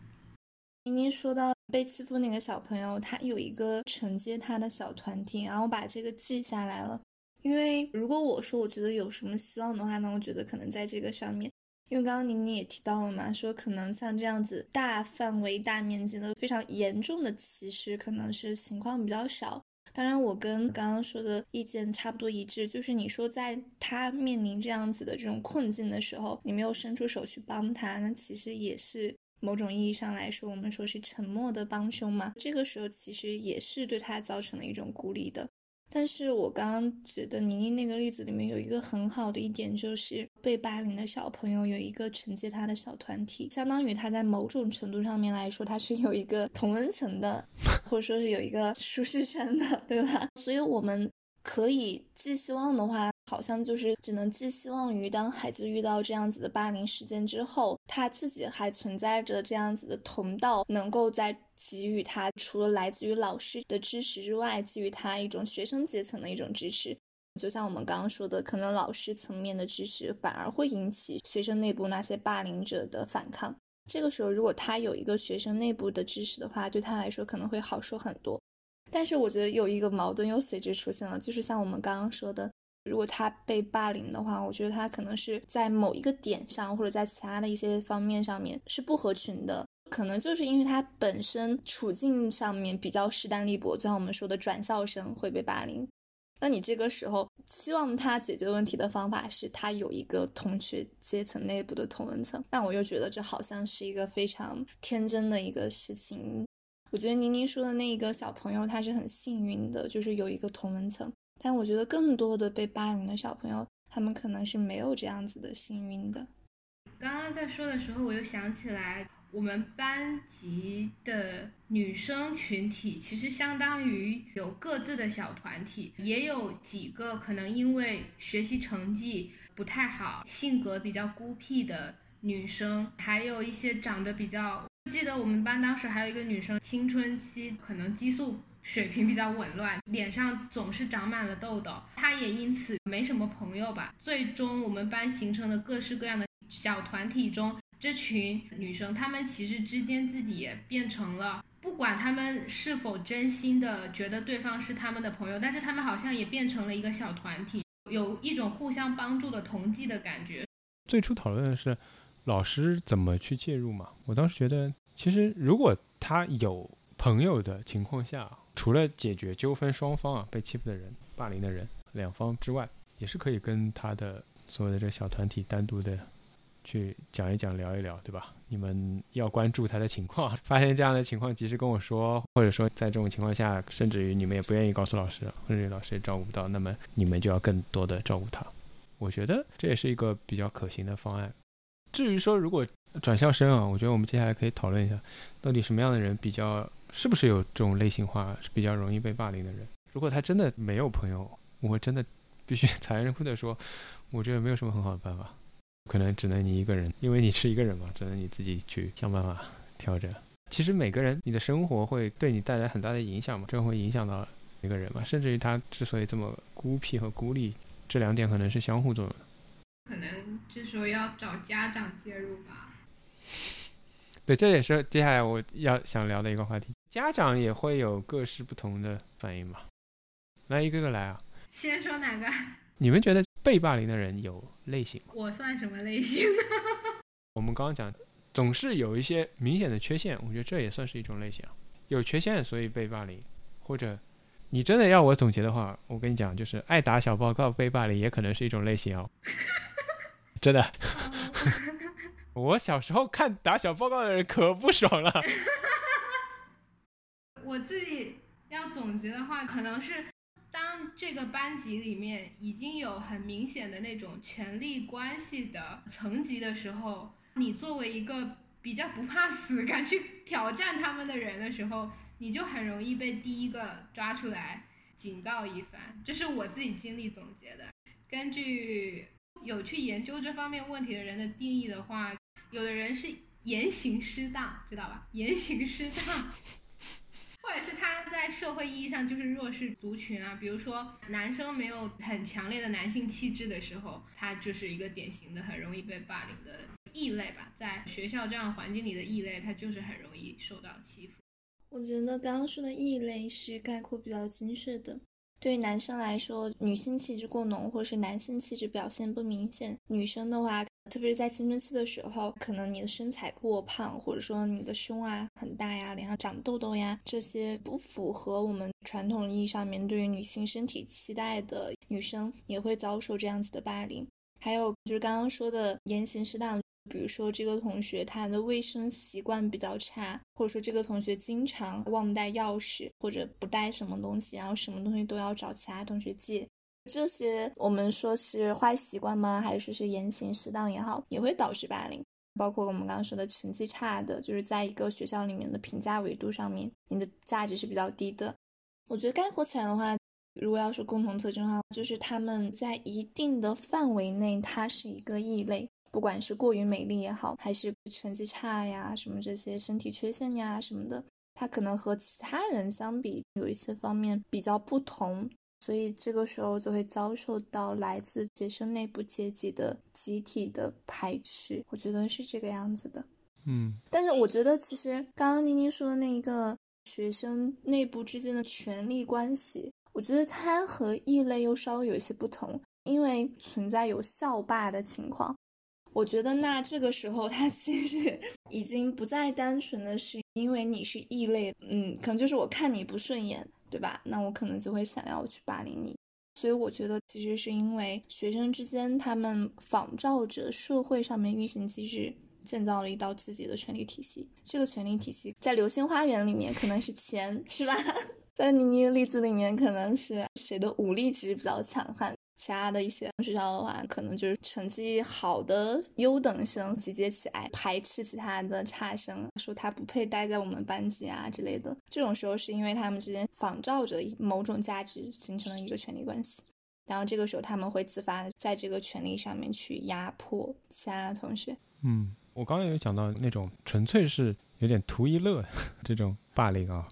您您说到被欺负那个小朋友，他有一个承接他的小团体，然后我把这个记下来了。因为如果我说我觉得有什么希望的话，那我觉得可能在这个上面。因为刚刚宁宁也提到了嘛，说可能像这样子大范围、大面积的非常严重的歧视，可能是情况比较少。当然，我跟刚刚说的意见差不多一致，就是你说在他面临这样子的这种困境的时候，你没有伸出手去帮他，那其实也是某种意义上来说，我们说是沉默的帮凶嘛。这个时候其实也是对他造成了一种孤立的。但是我刚刚觉得宁宁那个例子里面有一个很好的一点，就是被霸凌的小朋友有一个承接他的小团体，相当于他在某种程度上面来说，他是有一个同温层的，或者说是有一个舒适圈的，对吧？所以我们可以寄希望的话。好像就是只能寄希望于，当孩子遇到这样子的霸凌事件之后，他自己还存在着这样子的同道，能够在给予他除了来自于老师的支持之外，给予他一种学生阶层的一种支持。就像我们刚刚说的，可能老师层面的支持反而会引起学生内部那些霸凌者的反抗。这个时候，如果他有一个学生内部的支持的话，对他来说可能会好说很多。但是我觉得有一个矛盾又随之出现了，就是像我们刚刚说的。如果他被霸凌的话，我觉得他可能是在某一个点上，或者在其他的一些方面上面是不合群的，可能就是因为他本身处境上面比较势单力薄，就像我们说的转校生会被霸凌。那你这个时候希望他解决问题的方法是他有一个同学阶层内部的同文层，但我又觉得这好像是一个非常天真的一个事情。我觉得宁宁说的那一个小朋友他是很幸运的，就是有一个同文层。但我觉得更多的被霸凌的小朋友，他们可能是没有这样子的幸运的。刚刚在说的时候，我又想起来，我们班级的女生群体其实相当于有各自的小团体，也有几个可能因为学习成绩不太好、性格比较孤僻的女生，还有一些长得比较……记得我们班当时还有一个女生，青春期可能激素。水平比较紊乱，脸上总是长满了痘痘，他也因此没什么朋友吧。最终我们班形成的各式各样的小团体中，这群女生她们其实之间自己也变成了，不管她们是否真心的觉得对方是他们的朋友，但是她们好像也变成了一个小团体，有一种互相帮助的同济的感觉。最初讨论的是老师怎么去介入嘛？我当时觉得，其实如果他有朋友的情况下。除了解决纠纷双方啊被欺负的人、霸凌的人两方之外，也是可以跟他的所有的这个小团体单独的去讲一讲、聊一聊，对吧？你们要关注他的情况，发现这样的情况及时跟我说，或者说在这种情况下，甚至于你们也不愿意告诉老师，或者老师也照顾不到，那么你们就要更多的照顾他。我觉得这也是一个比较可行的方案。至于说如果转校生啊，我觉得我们接下来可以讨论一下，到底什么样的人比较。是不是有这种类型化是比较容易被霸凌的人？如果他真的没有朋友，我真的必须 残忍的说，我觉得没有什么很好的办法，可能只能你一个人，因为你是一个人嘛，只能你自己去想办法调整。其实每个人，你的生活会对你带来很大的影响嘛，这会影响到一个人嘛，甚至于他之所以这么孤僻和孤立，这两点可能是相互作用的。可能这时候要找家长介入吧。对，这也是接下来我要想聊的一个话题。家长也会有各式不同的反应嘛？来一个个来啊！先说哪个？你们觉得被霸凌的人有类型吗？我算什么类型呢？我们刚刚讲，总是有一些明显的缺陷，我觉得这也算是一种类型。有缺陷所以被霸凌，或者你真的要我总结的话，我跟你讲，就是爱打小报告被霸凌也可能是一种类型哦。真的，我小时候看打小报告的人可不爽了。我自己要总结的话，可能是当这个班级里面已经有很明显的那种权力关系的层级的时候，你作为一个比较不怕死、敢去挑战他们的人的时候，你就很容易被第一个抓出来警告一番。这是我自己经历总结的。根据有去研究这方面问题的人的定义的话，有的人是言行失当，知道吧？言行失当。或者是他在社会意义上就是弱势族群啊，比如说男生没有很强烈的男性气质的时候，他就是一个典型的很容易被霸凌的异类吧。在学校这样环境里的异类，他就是很容易受到欺负。我觉得刚刚说的异类是概括比较精确的。对于男生来说，女性气质过浓，或是男性气质表现不明显，女生的话特别是在青春期的时候，可能你的身材过胖，或者说你的胸啊很大呀，脸上长痘痘呀，这些不符合我们传统意义上面对于女性身体期待的女生，也会遭受这样子的霸凌。还有就是刚刚说的言行适当，比如说这个同学他的卫生习惯比较差，或者说这个同学经常忘带钥匙或者不带什么东西，然后什么东西都要找其他同学借。这些我们说是坏习惯吗？还是说是言行适当也好，也会导致霸凌。包括我们刚刚说的成绩差的，就是在一个学校里面的评价维度上面，你的价值是比较低的。我觉得概括起来的话，如果要说共同特征的话，就是他们在一定的范围内，他是一个异类。不管是过于美丽也好，还是成绩差呀，什么这些身体缺陷呀什么的，他可能和其他人相比，有一些方面比较不同。所以这个时候就会遭受到来自学生内部阶级的集体的排斥，我觉得是这个样子的。嗯，但是我觉得其实刚刚妮妮说的那个学生内部之间的权力关系，我觉得它和异类又稍微有一些不同，因为存在有校霸的情况。我觉得那这个时候他 其实已经不再单纯的是因为你是异类，嗯，可能就是我看你不顺眼。对吧？那我可能就会想要去霸凌你，所以我觉得其实是因为学生之间他们仿照着社会上面运行机制，建造了一道自己的权力体系。这个权力体系在《流星花园》里面可能是钱，是吧？在妮妮的例子里面可能是谁的武力值比较强悍。其他的一些学校的话，可能就是成绩好的优等生集结起来排斥其他的差生，说他不配待在我们班级啊之类的。这种时候是因为他们之间仿照着某种价值形成了一个权力关系，然后这个时候他们会自发在这个权利上面去压迫其他同学。嗯，我刚刚有讲到那种纯粹是有点图一乐 这种霸凌啊，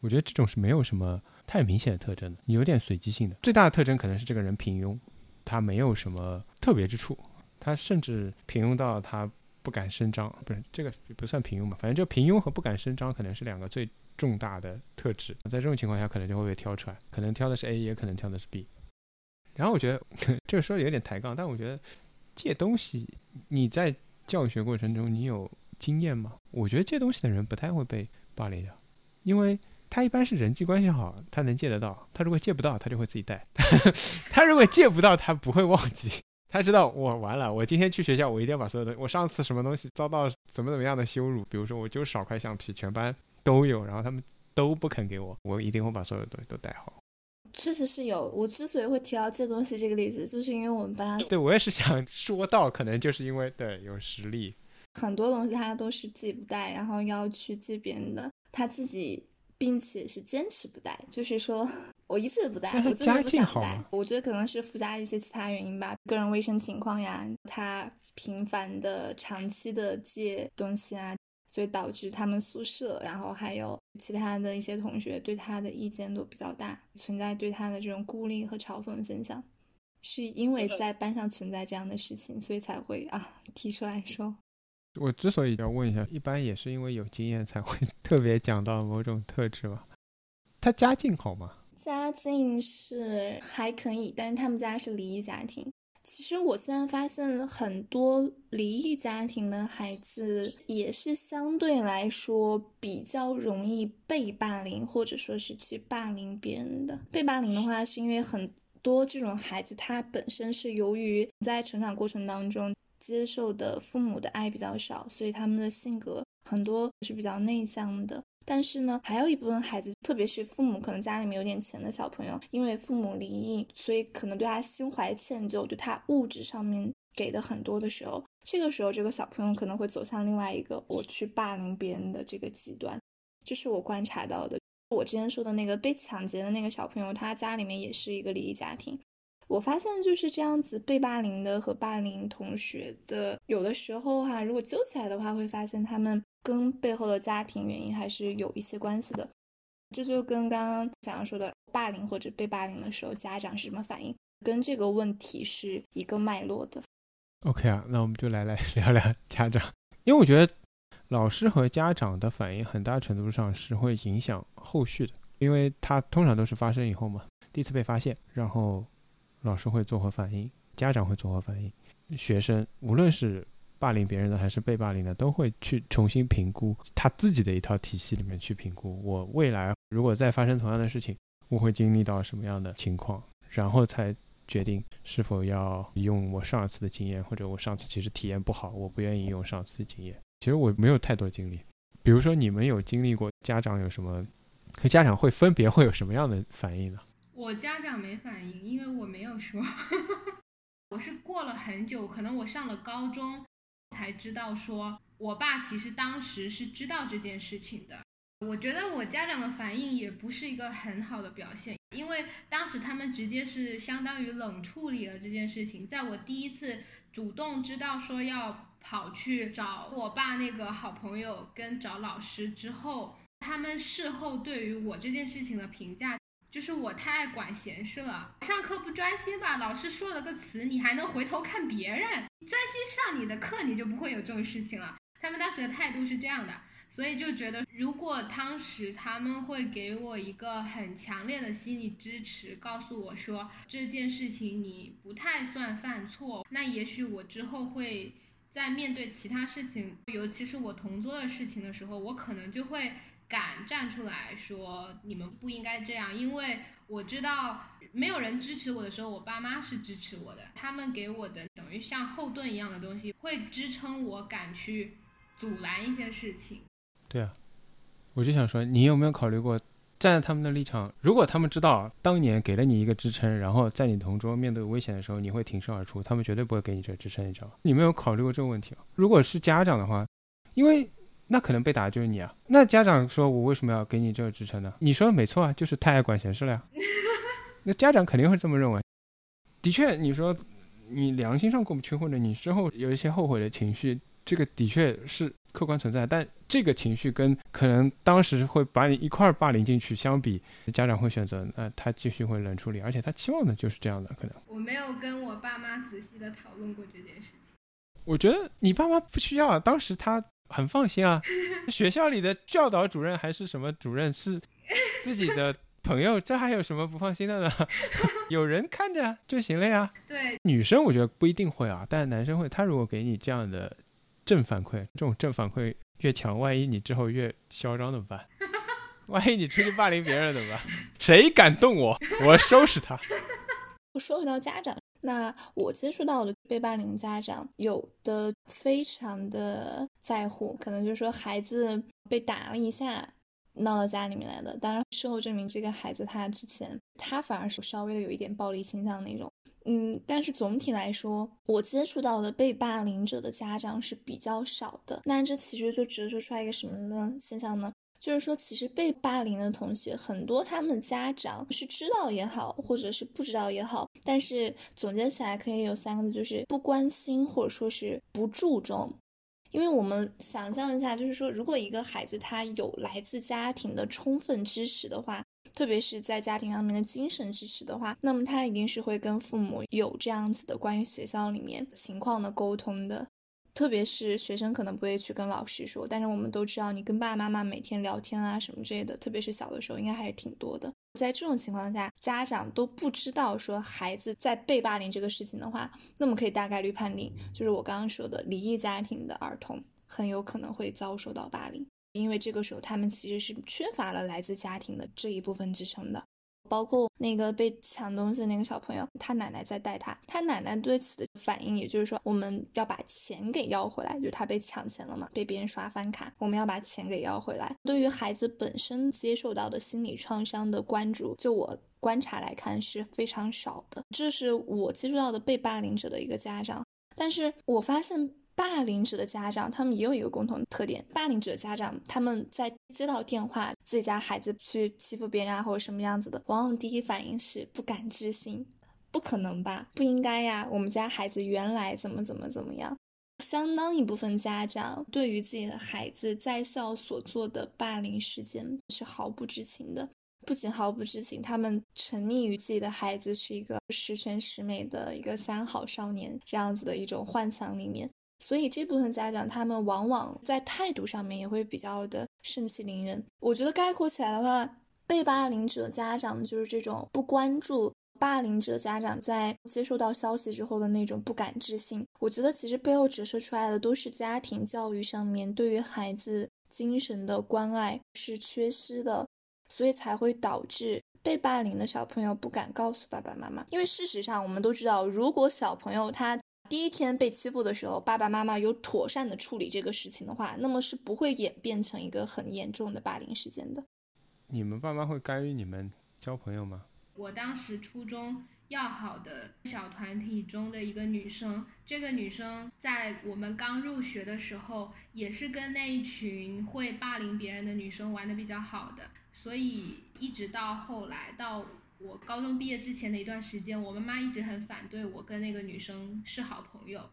我觉得这种是没有什么。太明显的特征了，有点随机性的。最大的特征可能是这个人平庸，他没有什么特别之处，他甚至平庸到他不敢声张，不是这个不算平庸吧？反正就平庸和不敢声张可能是两个最重大的特质。在这种情况下，可能就会被挑出来，可能挑的是 A，也可能挑的是 B。然后我觉得 这个说的有点抬杠，但我觉得借东西，你在教学过程中你有经验吗？我觉得借东西的人不太会被霸凌的，因为。他一般是人际关系好，他能借得到。他如果借不到，他就会自己带。他如果借不到，他不会忘记。他知道我完了，我今天去学校，我一定要把所有的我上次什么东西遭到怎么怎么样的羞辱，比如说我就少块橡皮，全班都有，然后他们都不肯给我，我一定会把所有的东西都带好。确实是有。我之所以会提到借东西这个例子，就是因为我们班对我也是想说到，可能就是因为对有实力，很多东西他都是自己不带，然后要去借别人的，他自己。并且是坚持不带，就是说我一次都不带，我真的不想带。我觉得可能是附加一些其他原因吧，个人卫生情况呀，他频繁的、长期的借东西啊，所以导致他们宿舍，然后还有其他的一些同学对他的意见都比较大，存在对他的这种孤立和嘲讽现象，是因为在班上存在这样的事情，所以才会啊提出来说。我之所以要问一下，一般也是因为有经验才会 特别讲到某种特质吧？他家境好吗？家境是还可以，但是他们家是离异家庭。其实我现在发现很多离异家庭的孩子也是相对来说比较容易被霸凌，或者说是去霸凌别人的。被霸凌的话，是因为很多这种孩子他本身是由于在成长过程当中。接受的父母的爱比较少，所以他们的性格很多是比较内向的。但是呢，还有一部分孩子，特别是父母可能家里面有点钱的小朋友，因为父母离异，所以可能对他心怀歉疚，对他物质上面给的很多的时候，这个时候这个小朋友可能会走向另外一个我去霸凌别人的这个极端。这是我观察到的。我之前说的那个被抢劫的那个小朋友，他家里面也是一个离异家庭。我发现就是这样子，被霸凌的和霸凌同学的，有的时候哈，如果揪起来的话，会发现他们跟背后的家庭原因还是有一些关系的。这就跟刚刚想要说的霸凌或者被霸凌的时候，家长是什么反应，跟这个问题是一个脉络的。OK 啊，那我们就来来 聊聊家长，因为我觉得老师和家长的反应很大程度上是会影响后续的，因为他通常都是发生以后嘛，第一次被发现，然后。老师会作何反应？家长会作何反应？学生无论是霸凌别人的还是被霸凌的，都会去重新评估他自己的一套体系里面去评估，我未来如果再发生同样的事情，我会经历到什么样的情况，然后才决定是否要用我上一次的经验，或者我上次其实体验不好，我不愿意用上次的经验。其实我没有太多经历，比如说你们有经历过家长有什么，和家长会分别会有什么样的反应呢？我家长没反应，因为我没有说。我是过了很久，可能我上了高中才知道，说我爸其实当时是知道这件事情的。我觉得我家长的反应也不是一个很好的表现，因为当时他们直接是相当于冷处理了这件事情。在我第一次主动知道说要跑去找我爸那个好朋友跟找老师之后，他们事后对于我这件事情的评价。就是我太爱管闲事了，上课不专心吧？老师说了个词，你还能回头看别人，专心上你的课，你就不会有这种事情了。他们当时的态度是这样的，所以就觉得，如果当时他们会给我一个很强烈的心理支持，告诉我说这件事情你不太算犯错，那也许我之后会在面对其他事情，尤其是我同桌的事情的时候，我可能就会。敢站出来说你们不应该这样，因为我知道没有人支持我的时候，我爸妈是支持我的，他们给我的等于像后盾一样的东西，会支撑我敢去阻拦一些事情。对啊，我就想说，你有没有考虑过站在他们的立场？如果他们知道当年给了你一个支撑，然后在你同桌面对危险的时候，你会挺身而出，他们绝对不会给你这支撑，你知道吗？你没有考虑过这个问题如果是家长的话，因为。那可能被打的就是你啊！那家长说我为什么要给你这个支撑呢？你说的没错啊，就是太爱管闲事了呀。那家长肯定会这么认为。的确，你说你良心上过不去，或者你之后有一些后悔的情绪，这个的确是客观存在。但这个情绪跟可能当时会把你一块儿霸凌进去相比，家长会选择那他继续会冷处理，而且他期望的就是这样的可能。我没有跟我爸妈仔细的讨论过这件事情。我觉得你爸妈不需要，当时他。很放心啊，学校里的教导主任还是什么主任是自己的朋友，这还有什么不放心的呢？有人看着就行了呀。对，女生我觉得不一定会啊，但是男生会。他如果给你这样的正反馈，这种正反馈越强，万一你之后越嚣张怎么办？万一你出去霸凌别人怎么办？谁敢动我，我收拾他。我说回到家长。那我接触到的被霸凌家长，有的非常的在乎，可能就是说孩子被打了一下，闹到家里面来的。当然，事后证明这个孩子他之前他反而是稍微的有一点暴力倾向那种。嗯，但是总体来说，我接触到的被霸凌者的家长是比较少的。那这其实就折射出来一个什么呢现象呢？就是说，其实被霸凌的同学很多，他们家长是知道也好，或者是不知道也好，但是总结起来可以有三个字，就是不关心或者说是不注重。因为我们想象一下，就是说，如果一个孩子他有来自家庭的充分支持的话，特别是在家庭上面的精神支持的话，那么他一定是会跟父母有这样子的关于学校里面情况的沟通的。特别是学生可能不会去跟老师说，但是我们都知道，你跟爸爸妈妈每天聊天啊什么之类的，特别是小的时候，应该还是挺多的。在这种情况下，家长都不知道说孩子在被霸凌这个事情的话，那么可以大概率判定，就是我刚刚说的离异家庭的儿童很有可能会遭受到霸凌，因为这个时候他们其实是缺乏了来自家庭的这一部分支撑的。包括那个被抢东西的那个小朋友，他奶奶在带他，他奶奶对此的反应，也就是说，我们要把钱给要回来，就是他被抢钱了嘛，被别人刷翻卡，我们要把钱给要回来。对于孩子本身接受到的心理创伤的关注，就我观察来看是非常少的。这是我接触到的被霸凌者的一个家长，但是我发现。霸凌者的家长，他们也有一个共同特点。霸凌者家长，他们在接到电话自己家孩子去欺负别人啊，或者什么样子的，往往第一反应是不敢置信，不可能吧？不应该呀！我们家孩子原来怎么怎么怎么样？相当一部分家长对于自己的孩子在校所做的霸凌事件是毫不知情的。不仅毫不知情，他们沉溺于自己的孩子是一个十全十美的一个三好少年这样子的一种幻想里面。所以这部分家长，他们往往在态度上面也会比较的盛气凌人。我觉得概括起来的话，被霸凌者家长就是这种不关注、霸凌者家长在接受到消息之后的那种不敢置信，我觉得其实背后折射出来的都是家庭教育上面对于孩子精神的关爱是缺失的，所以才会导致被霸凌的小朋友不敢告诉爸爸妈妈。因为事实上我们都知道，如果小朋友他第一天被欺负的时候，爸爸妈妈有妥善的处理这个事情的话，那么是不会演变成一个很严重的霸凌事件的。你们爸妈会干预你们交朋友吗？我当时初中要好的小团体中的一个女生，这个女生在我们刚入学的时候，也是跟那一群会霸凌别人的女生玩的比较好的，所以一直到后来到。我高中毕业之前的一段时间，我妈妈一直很反对我跟那个女生是好朋友。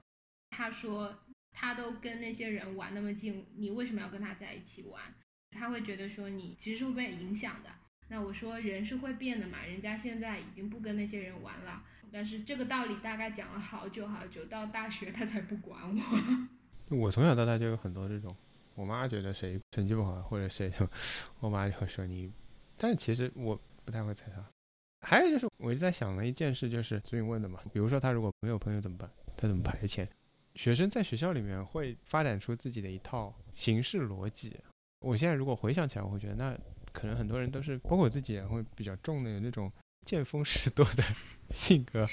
她说，她都跟那些人玩那么近，你为什么要跟她在一起玩？她会觉得说你其实是会被影响的。那我说人是会变的嘛，人家现在已经不跟那些人玩了。但是这个道理大概讲了好久好久，到大学她才不管我。我从小到大就有很多这种，我妈觉得谁成绩不好或者谁什么，我妈就会说你。但是其实我不太会猜她。还有就是，我就在想了一件事，就是所以问的嘛。比如说，他如果没有朋友怎么办？他怎么排遣？学生在学校里面会发展出自己的一套形式逻辑。我现在如果回想起来，我会觉得那可能很多人都是，包括我自己，也会比较重的有那种见风使舵的性格，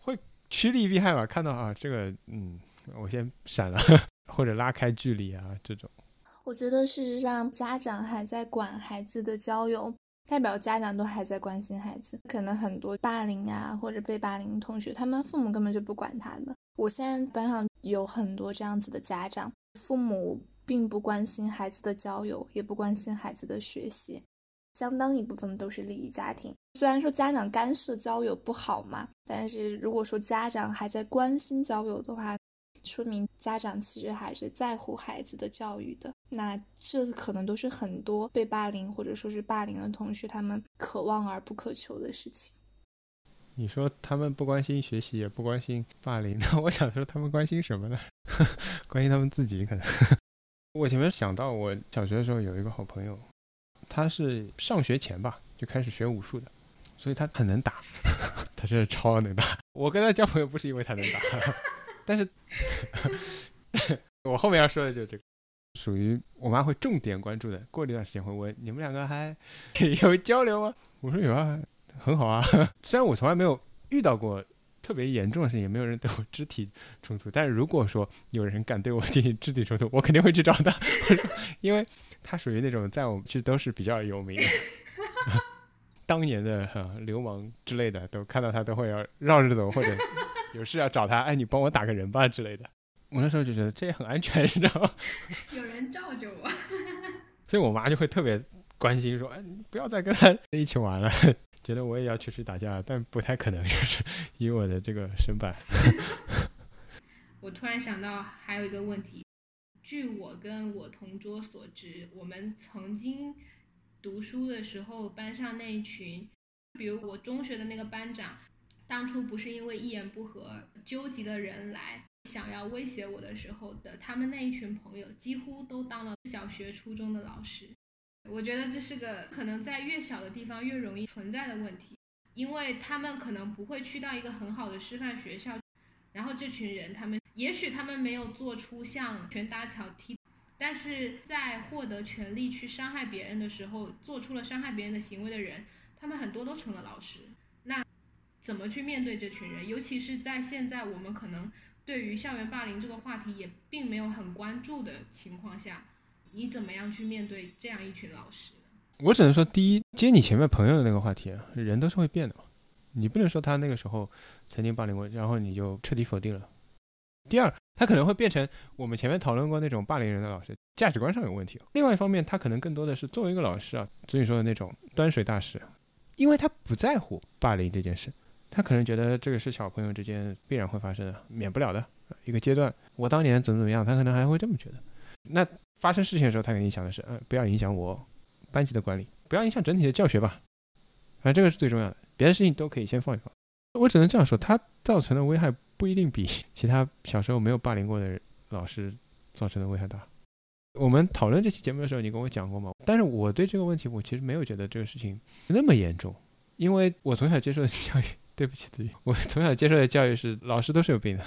会趋利避害吧。看到啊，这个嗯，我先闪了，或者拉开距离啊，这种。我觉得事实上，家长还在管孩子的交友。代表家长都还在关心孩子，可能很多霸凌啊或者被霸凌同学，他们父母根本就不管他的。我现在班上有很多这样子的家长，父母并不关心孩子的交友，也不关心孩子的学习，相当一部分都是利益家庭。虽然说家长干涉交友不好嘛，但是如果说家长还在关心交友的话。说明家长其实还是在乎孩子的教育的，那这可能都是很多被霸凌或者说是霸凌的同学他们可望而不可求的事情。你说他们不关心学习，也不关心霸凌，那我想说他们关心什么呢？关心他们自己可能。我前面想到，我小学的时候有一个好朋友，他是上学前吧就开始学武术的，所以他很能打，他真的超能打。我跟他交朋友不是因为他能打。但是，我后面要说的就是这个，属于我妈会重点关注的。过了一段时间会问你们两个还有交流吗？我说有啊，很好啊。虽然我从来没有遇到过特别严重的事情，也没有人对我肢体冲突，但是如果说有人敢对我进行肢体冲突，我肯定会去找他，因为他属于那种在我们其实都是比较有名的，当年的流氓之类的，都看到他都会要绕着走或者。有事要找他，哎，你帮我打个人吧之类的。我那时候就觉得这也很安全，你知道吗？有人罩着我，所以我妈就会特别关心，说：“哎，你不要再跟他一起玩了。”觉得我也要去去打架，但不太可能，就是以我的这个身板。我突然想到还有一个问题，据我跟我同桌所知，我们曾经读书的时候，班上那一群，比如我中学的那个班长。当初不是因为一言不合纠集的人来想要威胁我的时候的，他们那一群朋友几乎都当了小学、初中的老师。我觉得这是个可能在越小的地方越容易存在的问题，因为他们可能不会去到一个很好的师范学校，然后这群人他们也许他们没有做出像拳打脚踢，但是在获得权利去伤害别人的时候，做出了伤害别人的行为的人，他们很多都成了老师。怎么去面对这群人？尤其是在现在我们可能对于校园霸凌这个话题也并没有很关注的情况下，你怎么样去面对这样一群老师？我只能说，第一，接你前面朋友的那个话题，人都是会变的嘛，你不能说他那个时候曾经霸凌过，然后你就彻底否定了。第二，他可能会变成我们前面讨论过那种霸凌人的老师，价值观上有问题。另外一方面，他可能更多的是作为一个老师啊，所以说的那种端水大师，因为他不在乎霸凌这件事。他可能觉得这个是小朋友之间必然会发生的、免不了的一个阶段。我当年怎么怎么样，他可能还会这么觉得。那发生事情的时候，他肯定想的是，嗯，不要影响我班级的管理，不要影响整体的教学吧。反正这个是最重要的，别的事情都可以先放一放。我只能这样说，他造成的危害不一定比 其他小时候没有霸凌过的老师造成的危害大。我们讨论这期节目的时候，你跟我讲过吗？但是我对这个问题，我其实没有觉得这个事情那么严重。因为我从小接受的教育，对不起子瑜，我从小接受的教育是老师都是有病的。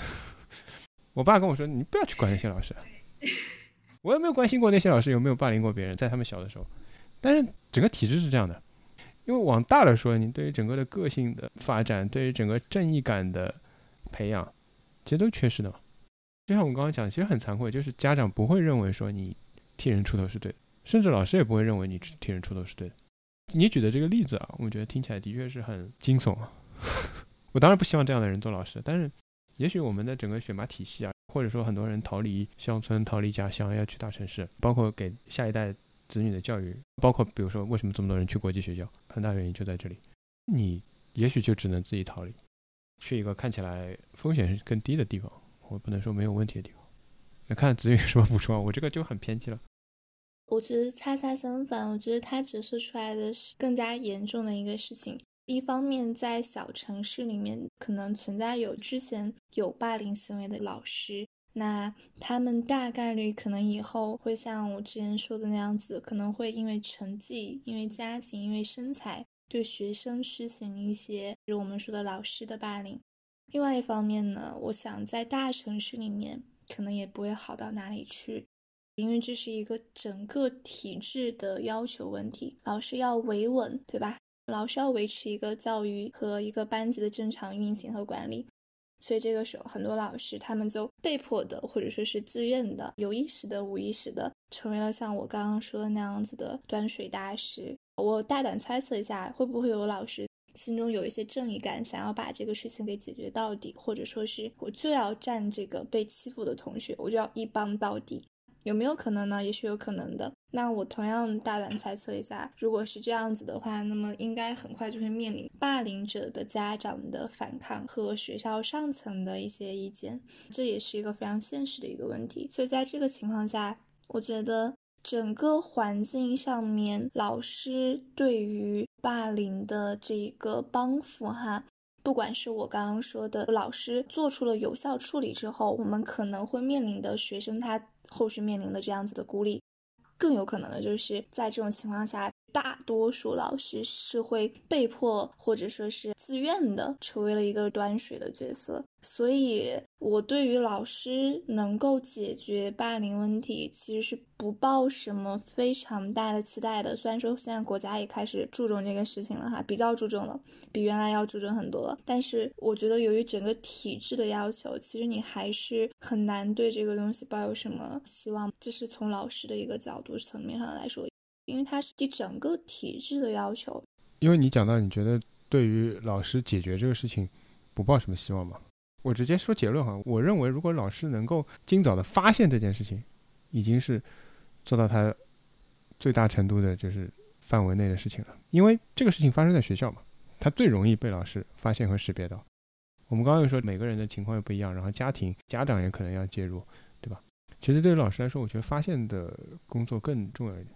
我爸跟我说，你不要去管那些老师。我也没有关心过那些老师有没有霸凌过别人，在他们小的时候。但是整个体制是这样的，因为往大了说，你对于整个的个性的发展，对于整个正义感的培养，其实都缺失的嘛。就像我刚刚讲，其实很惭愧，就是家长不会认为说你替人出头是对的，甚至老师也不会认为你替人出头是对的。你举的这个例子啊，我觉得听起来的确是很惊悚啊。我当然不希望这样的人做老师，但是也许我们的整个选拔体系啊。或者说，很多人逃离乡村、逃离家乡，要去大城市，包括给下一代子女的教育，包括比如说，为什么这么多人去国际学校，很大原因就在这里。你也许就只能自己逃离，去一个看起来风险更低的地方。我不能说没有问题的地方。那看子女有什么补充啊？我这个就很偏激了。我觉得恰恰相反，我觉得它折射出来的是更加严重的一个事情。一方面，在小城市里面，可能存在有之前有霸凌行为的老师，那他们大概率可能以后会像我之前说的那样子，可能会因为成绩、因为家庭、因为身材，对学生实行一些，比如我们说的老师的霸凌。另外一方面呢，我想在大城市里面，可能也不会好到哪里去，因为这是一个整个体制的要求问题，老师要维稳，对吧？老师要维持一个教育和一个班级的正常运行和管理，所以这个时候很多老师他们就被迫的或者说是自愿的、有意识的、无意识的，成为了像我刚刚说的那样子的端水大师。我大胆猜测一下，会不会有老师心中有一些正义感，想要把这个事情给解决到底，或者说是我就要站这个被欺负的同学，我就要一帮到底。有没有可能呢？也是有可能的。那我同样大胆猜测一下，如果是这样子的话，那么应该很快就会面临霸凌者的家长的反抗和学校上层的一些意见，这也是一个非常现实的一个问题。所以在这个情况下，我觉得整个环境上面，老师对于霸凌的这一个帮扶，哈。不管是我刚刚说的，老师做出了有效处理之后，我们可能会面临的学生他后续面临的这样子的孤立，更有可能的就是在这种情况下。大多数老师是会被迫或者说是自愿的成为了一个端水的角色，所以我对于老师能够解决霸凌问题，其实是不抱什么非常大的期待的。虽然说现在国家也开始注重这个事情了哈，比较注重了，比原来要注重很多了。但是我觉得由于整个体制的要求，其实你还是很难对这个东西抱有什么希望。这是从老师的一个角度层面上来说。因为它是对整个体制的要求。因为你讲到，你觉得对于老师解决这个事情不抱什么希望吗？我直接说结论哈，我认为如果老师能够尽早的发现这件事情，已经是做到他最大程度的就是范围内的事情了。因为这个事情发生在学校嘛，他最容易被老师发现和识别到。我们刚刚又说每个人的情况又不一样，然后家庭家长也可能要介入，对吧？其实对于老师来说，我觉得发现的工作更重要一点。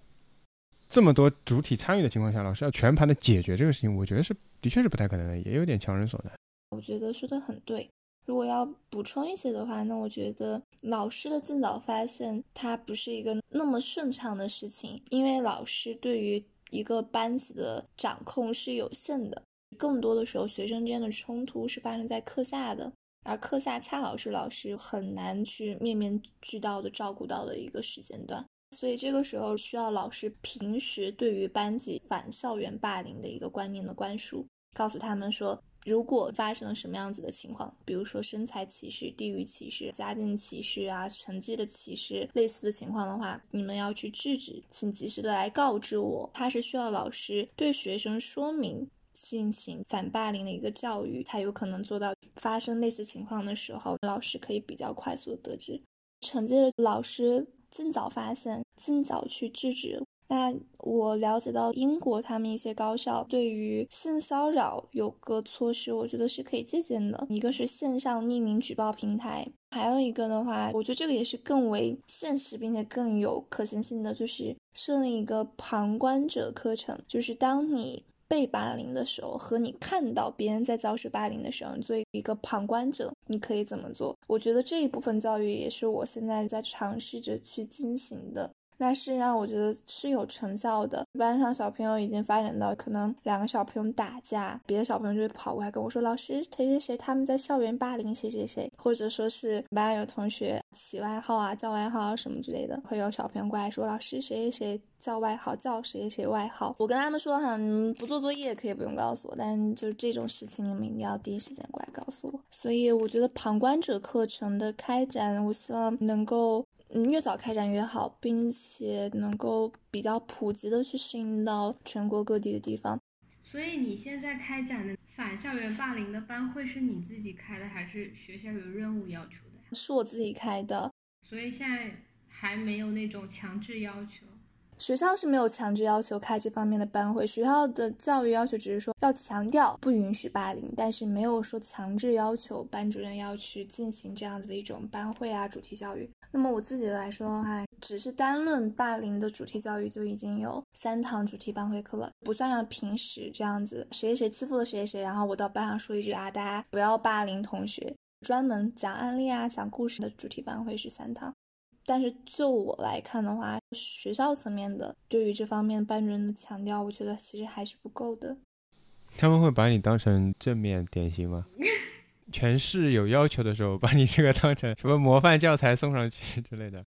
这么多主体参与的情况下，老师要全盘的解决这个事情，我觉得是的确是不太可能的，也有点强人所难。我觉得说的很对。如果要补充一些的话，那我觉得老师的尽早发现，它不是一个那么顺畅的事情，因为老师对于一个班级的掌控是有限的，更多的时候学生之间的冲突是发生在课下的，而课下恰好是老师很难去面面俱到的照顾到的一个时间段。所以这个时候需要老师平时对于班级反校园霸凌的一个观念的灌输，告诉他们说，如果发生了什么样子的情况，比如说身材歧视、地域歧视、家境歧视啊、成绩的歧视类似的情况的话，你们要去制止，请及时的来告知我。他是需要老师对学生说明，进行反霸凌的一个教育，才有可能做到发生类似情况的时候，老师可以比较快速的得知。惩戒的老师。尽早发现，尽早去制止。那我了解到英国他们一些高校对于性骚扰有个措施，我觉得是可以借鉴的。一个是线上匿名举报平台，还有一个的话，我觉得这个也是更为现实并且更有可行性的，就是设立一个旁观者课程，就是当你。被霸凌的时候和你看到别人在遭受霸凌的时候，作为一个旁观者，你可以怎么做？我觉得这一部分教育也是我现在在尝试着去进行的。那事实上我觉得是有成效的。班上小朋友已经发展到可能两个小朋友打架，别的小朋友就会跑过来跟我说：“老师，谁谁谁他们在校园霸凌谁谁谁。”或者说是班上有同学起外号啊、叫外号啊什么之类的，会有小朋友过来说：“老师，谁谁谁叫外号，叫谁谁谁外号。”我跟他们说哈，不做作业可以不用告诉我，但是就是这种事情你们一定要第一时间过来告诉我。所以我觉得旁观者课程的开展，我希望能够。嗯，越早开展越好，并且能够比较普及的去适应到全国各地的地方。所以你现在开展的反校园霸凌的班会是你自己开的，还是学校有任务要求的呀？是我自己开的。所以现在还没有那种强制要求。学校是没有强制要求开这方面的班会，学校的教育要求只是说要强调不允许霸凌，但是没有说强制要求班主任要去进行这样子一种班会啊主题教育。那么我自己来说的话，只是单论霸凌的主题教育就已经有三堂主题班会课了，不算上平时这样子谁谁欺负了谁谁，然后我到班上说一句啊，大家不要霸凌同学，专门讲案例啊讲故事的主题班会是三堂。但是就我来看的话，学校层面的对于这方面班主任的强调，我觉得其实还是不够的。他们会把你当成正面典型吗？全市有要求的时候，把你这个当成什么模范教材送上去之类的？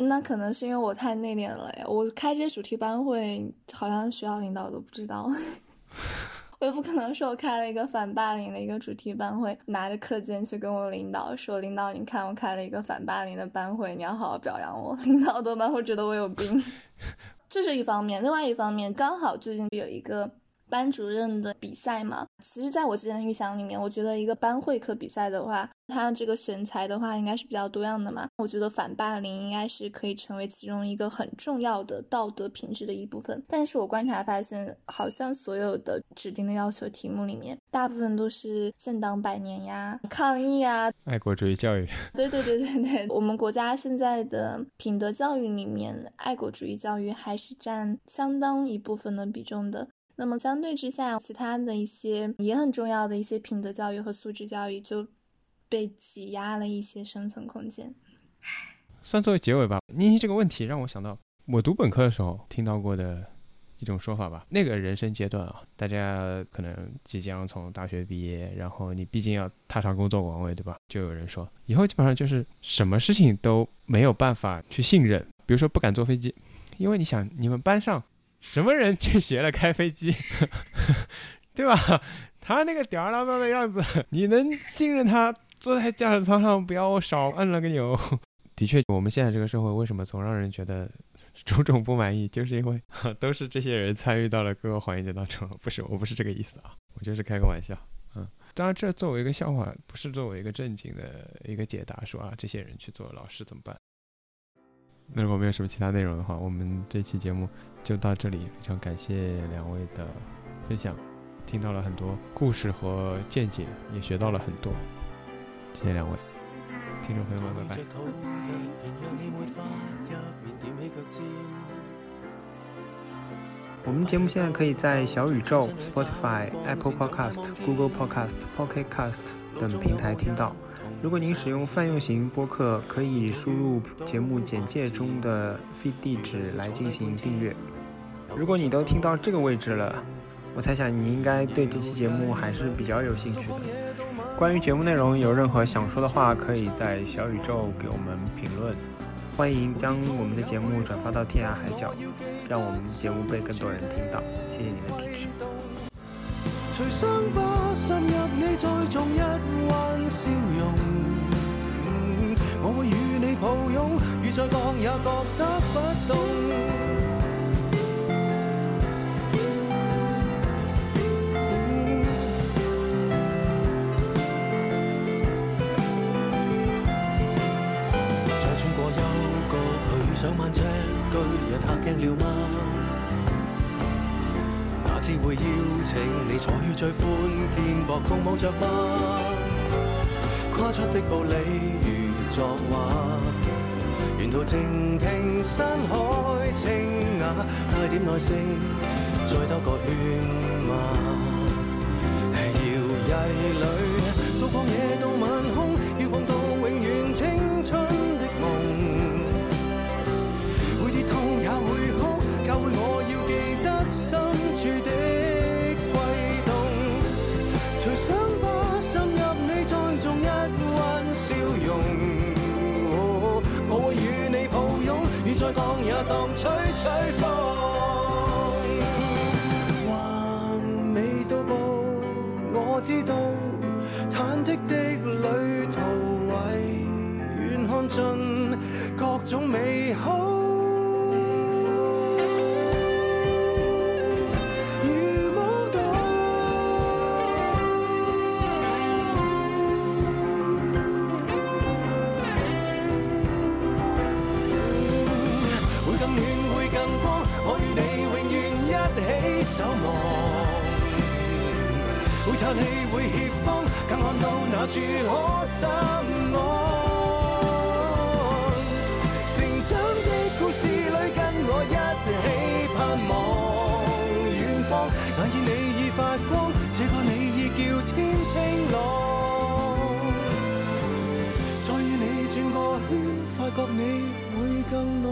那可能是因为我太内敛了呀。我开这些主题班会，好像学校领导都不知道。我也不可能说我开了一个反霸凌的一个主题班会，拿着课件去跟我领导说：“领导，你看我开了一个反霸凌的班会，你要好好表扬我。”领导多半会觉得我有病。这是一方面，另外一方面，刚好最近有一个。班主任的比赛嘛，其实在我之前的预想里面，我觉得一个班会课比赛的话，它这个选材的话应该是比较多样的嘛。我觉得反霸凌应该是可以成为其中一个很重要的道德品质的一部分。但是我观察发现，好像所有的指定的要求题目里面，大部分都是建党百年呀、抗议啊、爱国主义教育。对对对对对，我们国家现在的品德教育里面，爱国主义教育还是占相当一部分的比重的。那么相对之下，其他的一些也很重要的一些品德教育和素质教育就被挤压了一些生存空间。算作为结尾吧。妮妮这个问题让我想到，我读本科的时候听到过的一种说法吧。那个人生阶段啊，大家可能即将从大学毕业，然后你毕竟要踏上工作岗位，对吧？就有人说，以后基本上就是什么事情都没有办法去信任，比如说不敢坐飞机，因为你想，你们班上。什么人去学了开飞机，对吧？他那个吊儿郎当的样子，你能信任他坐在驾驶舱上不要少按了个钮？的确，我们现在这个社会为什么总让人觉得种种不满意，就是因为 都是这些人参与到了各个环节当中。不是，我不是这个意思啊，我就是开个玩笑。嗯，当然这作为一个笑话，不是作为一个正经的一个解答，说啊，这些人去做老师怎么办？那如果没有什么其他内容的话，我们这期节目就到这里。非常感谢两位的分享，听到了很多故事和见解，也学到了很多。谢谢两位，听众朋友们，拜拜。我们节目现在可以在小宇宙、Spotify、Apple Podcast、Google Podcast、Pocket Cast 等平台听到。如果您使用泛用型播客，可以输入节目简介中的 feed 地址来进行订阅。如果你都听到这个位置了，我猜想你应该对这期节目还是比较有兴趣的。关于节目内容有任何想说的话，可以在小宇宙给我们评论。欢迎将我们的节目转发到天涯海角，让我们节目被更多人听到。谢谢你的支持。随伤疤渗入你，再种一弯笑容。我会与你抱拥，雨再降也觉得不冻。再穿过幽谷，去上万尺巨人，吓惊了吗？只会邀请你坐于最宽肩膊，共舞着吗？跨出的步履如作画，沿途静听山海清雅，带点耐性，再兜个圈吗？摇曳里，到旷野到晚空，吹吹风，还未到步，我知道忐忑的旅途为远看尽各种美好。那处可深爱成长的故事里跟我一起盼望。远方但见你已发光这个你已叫天青朗。再与你转个圈发觉你会更爱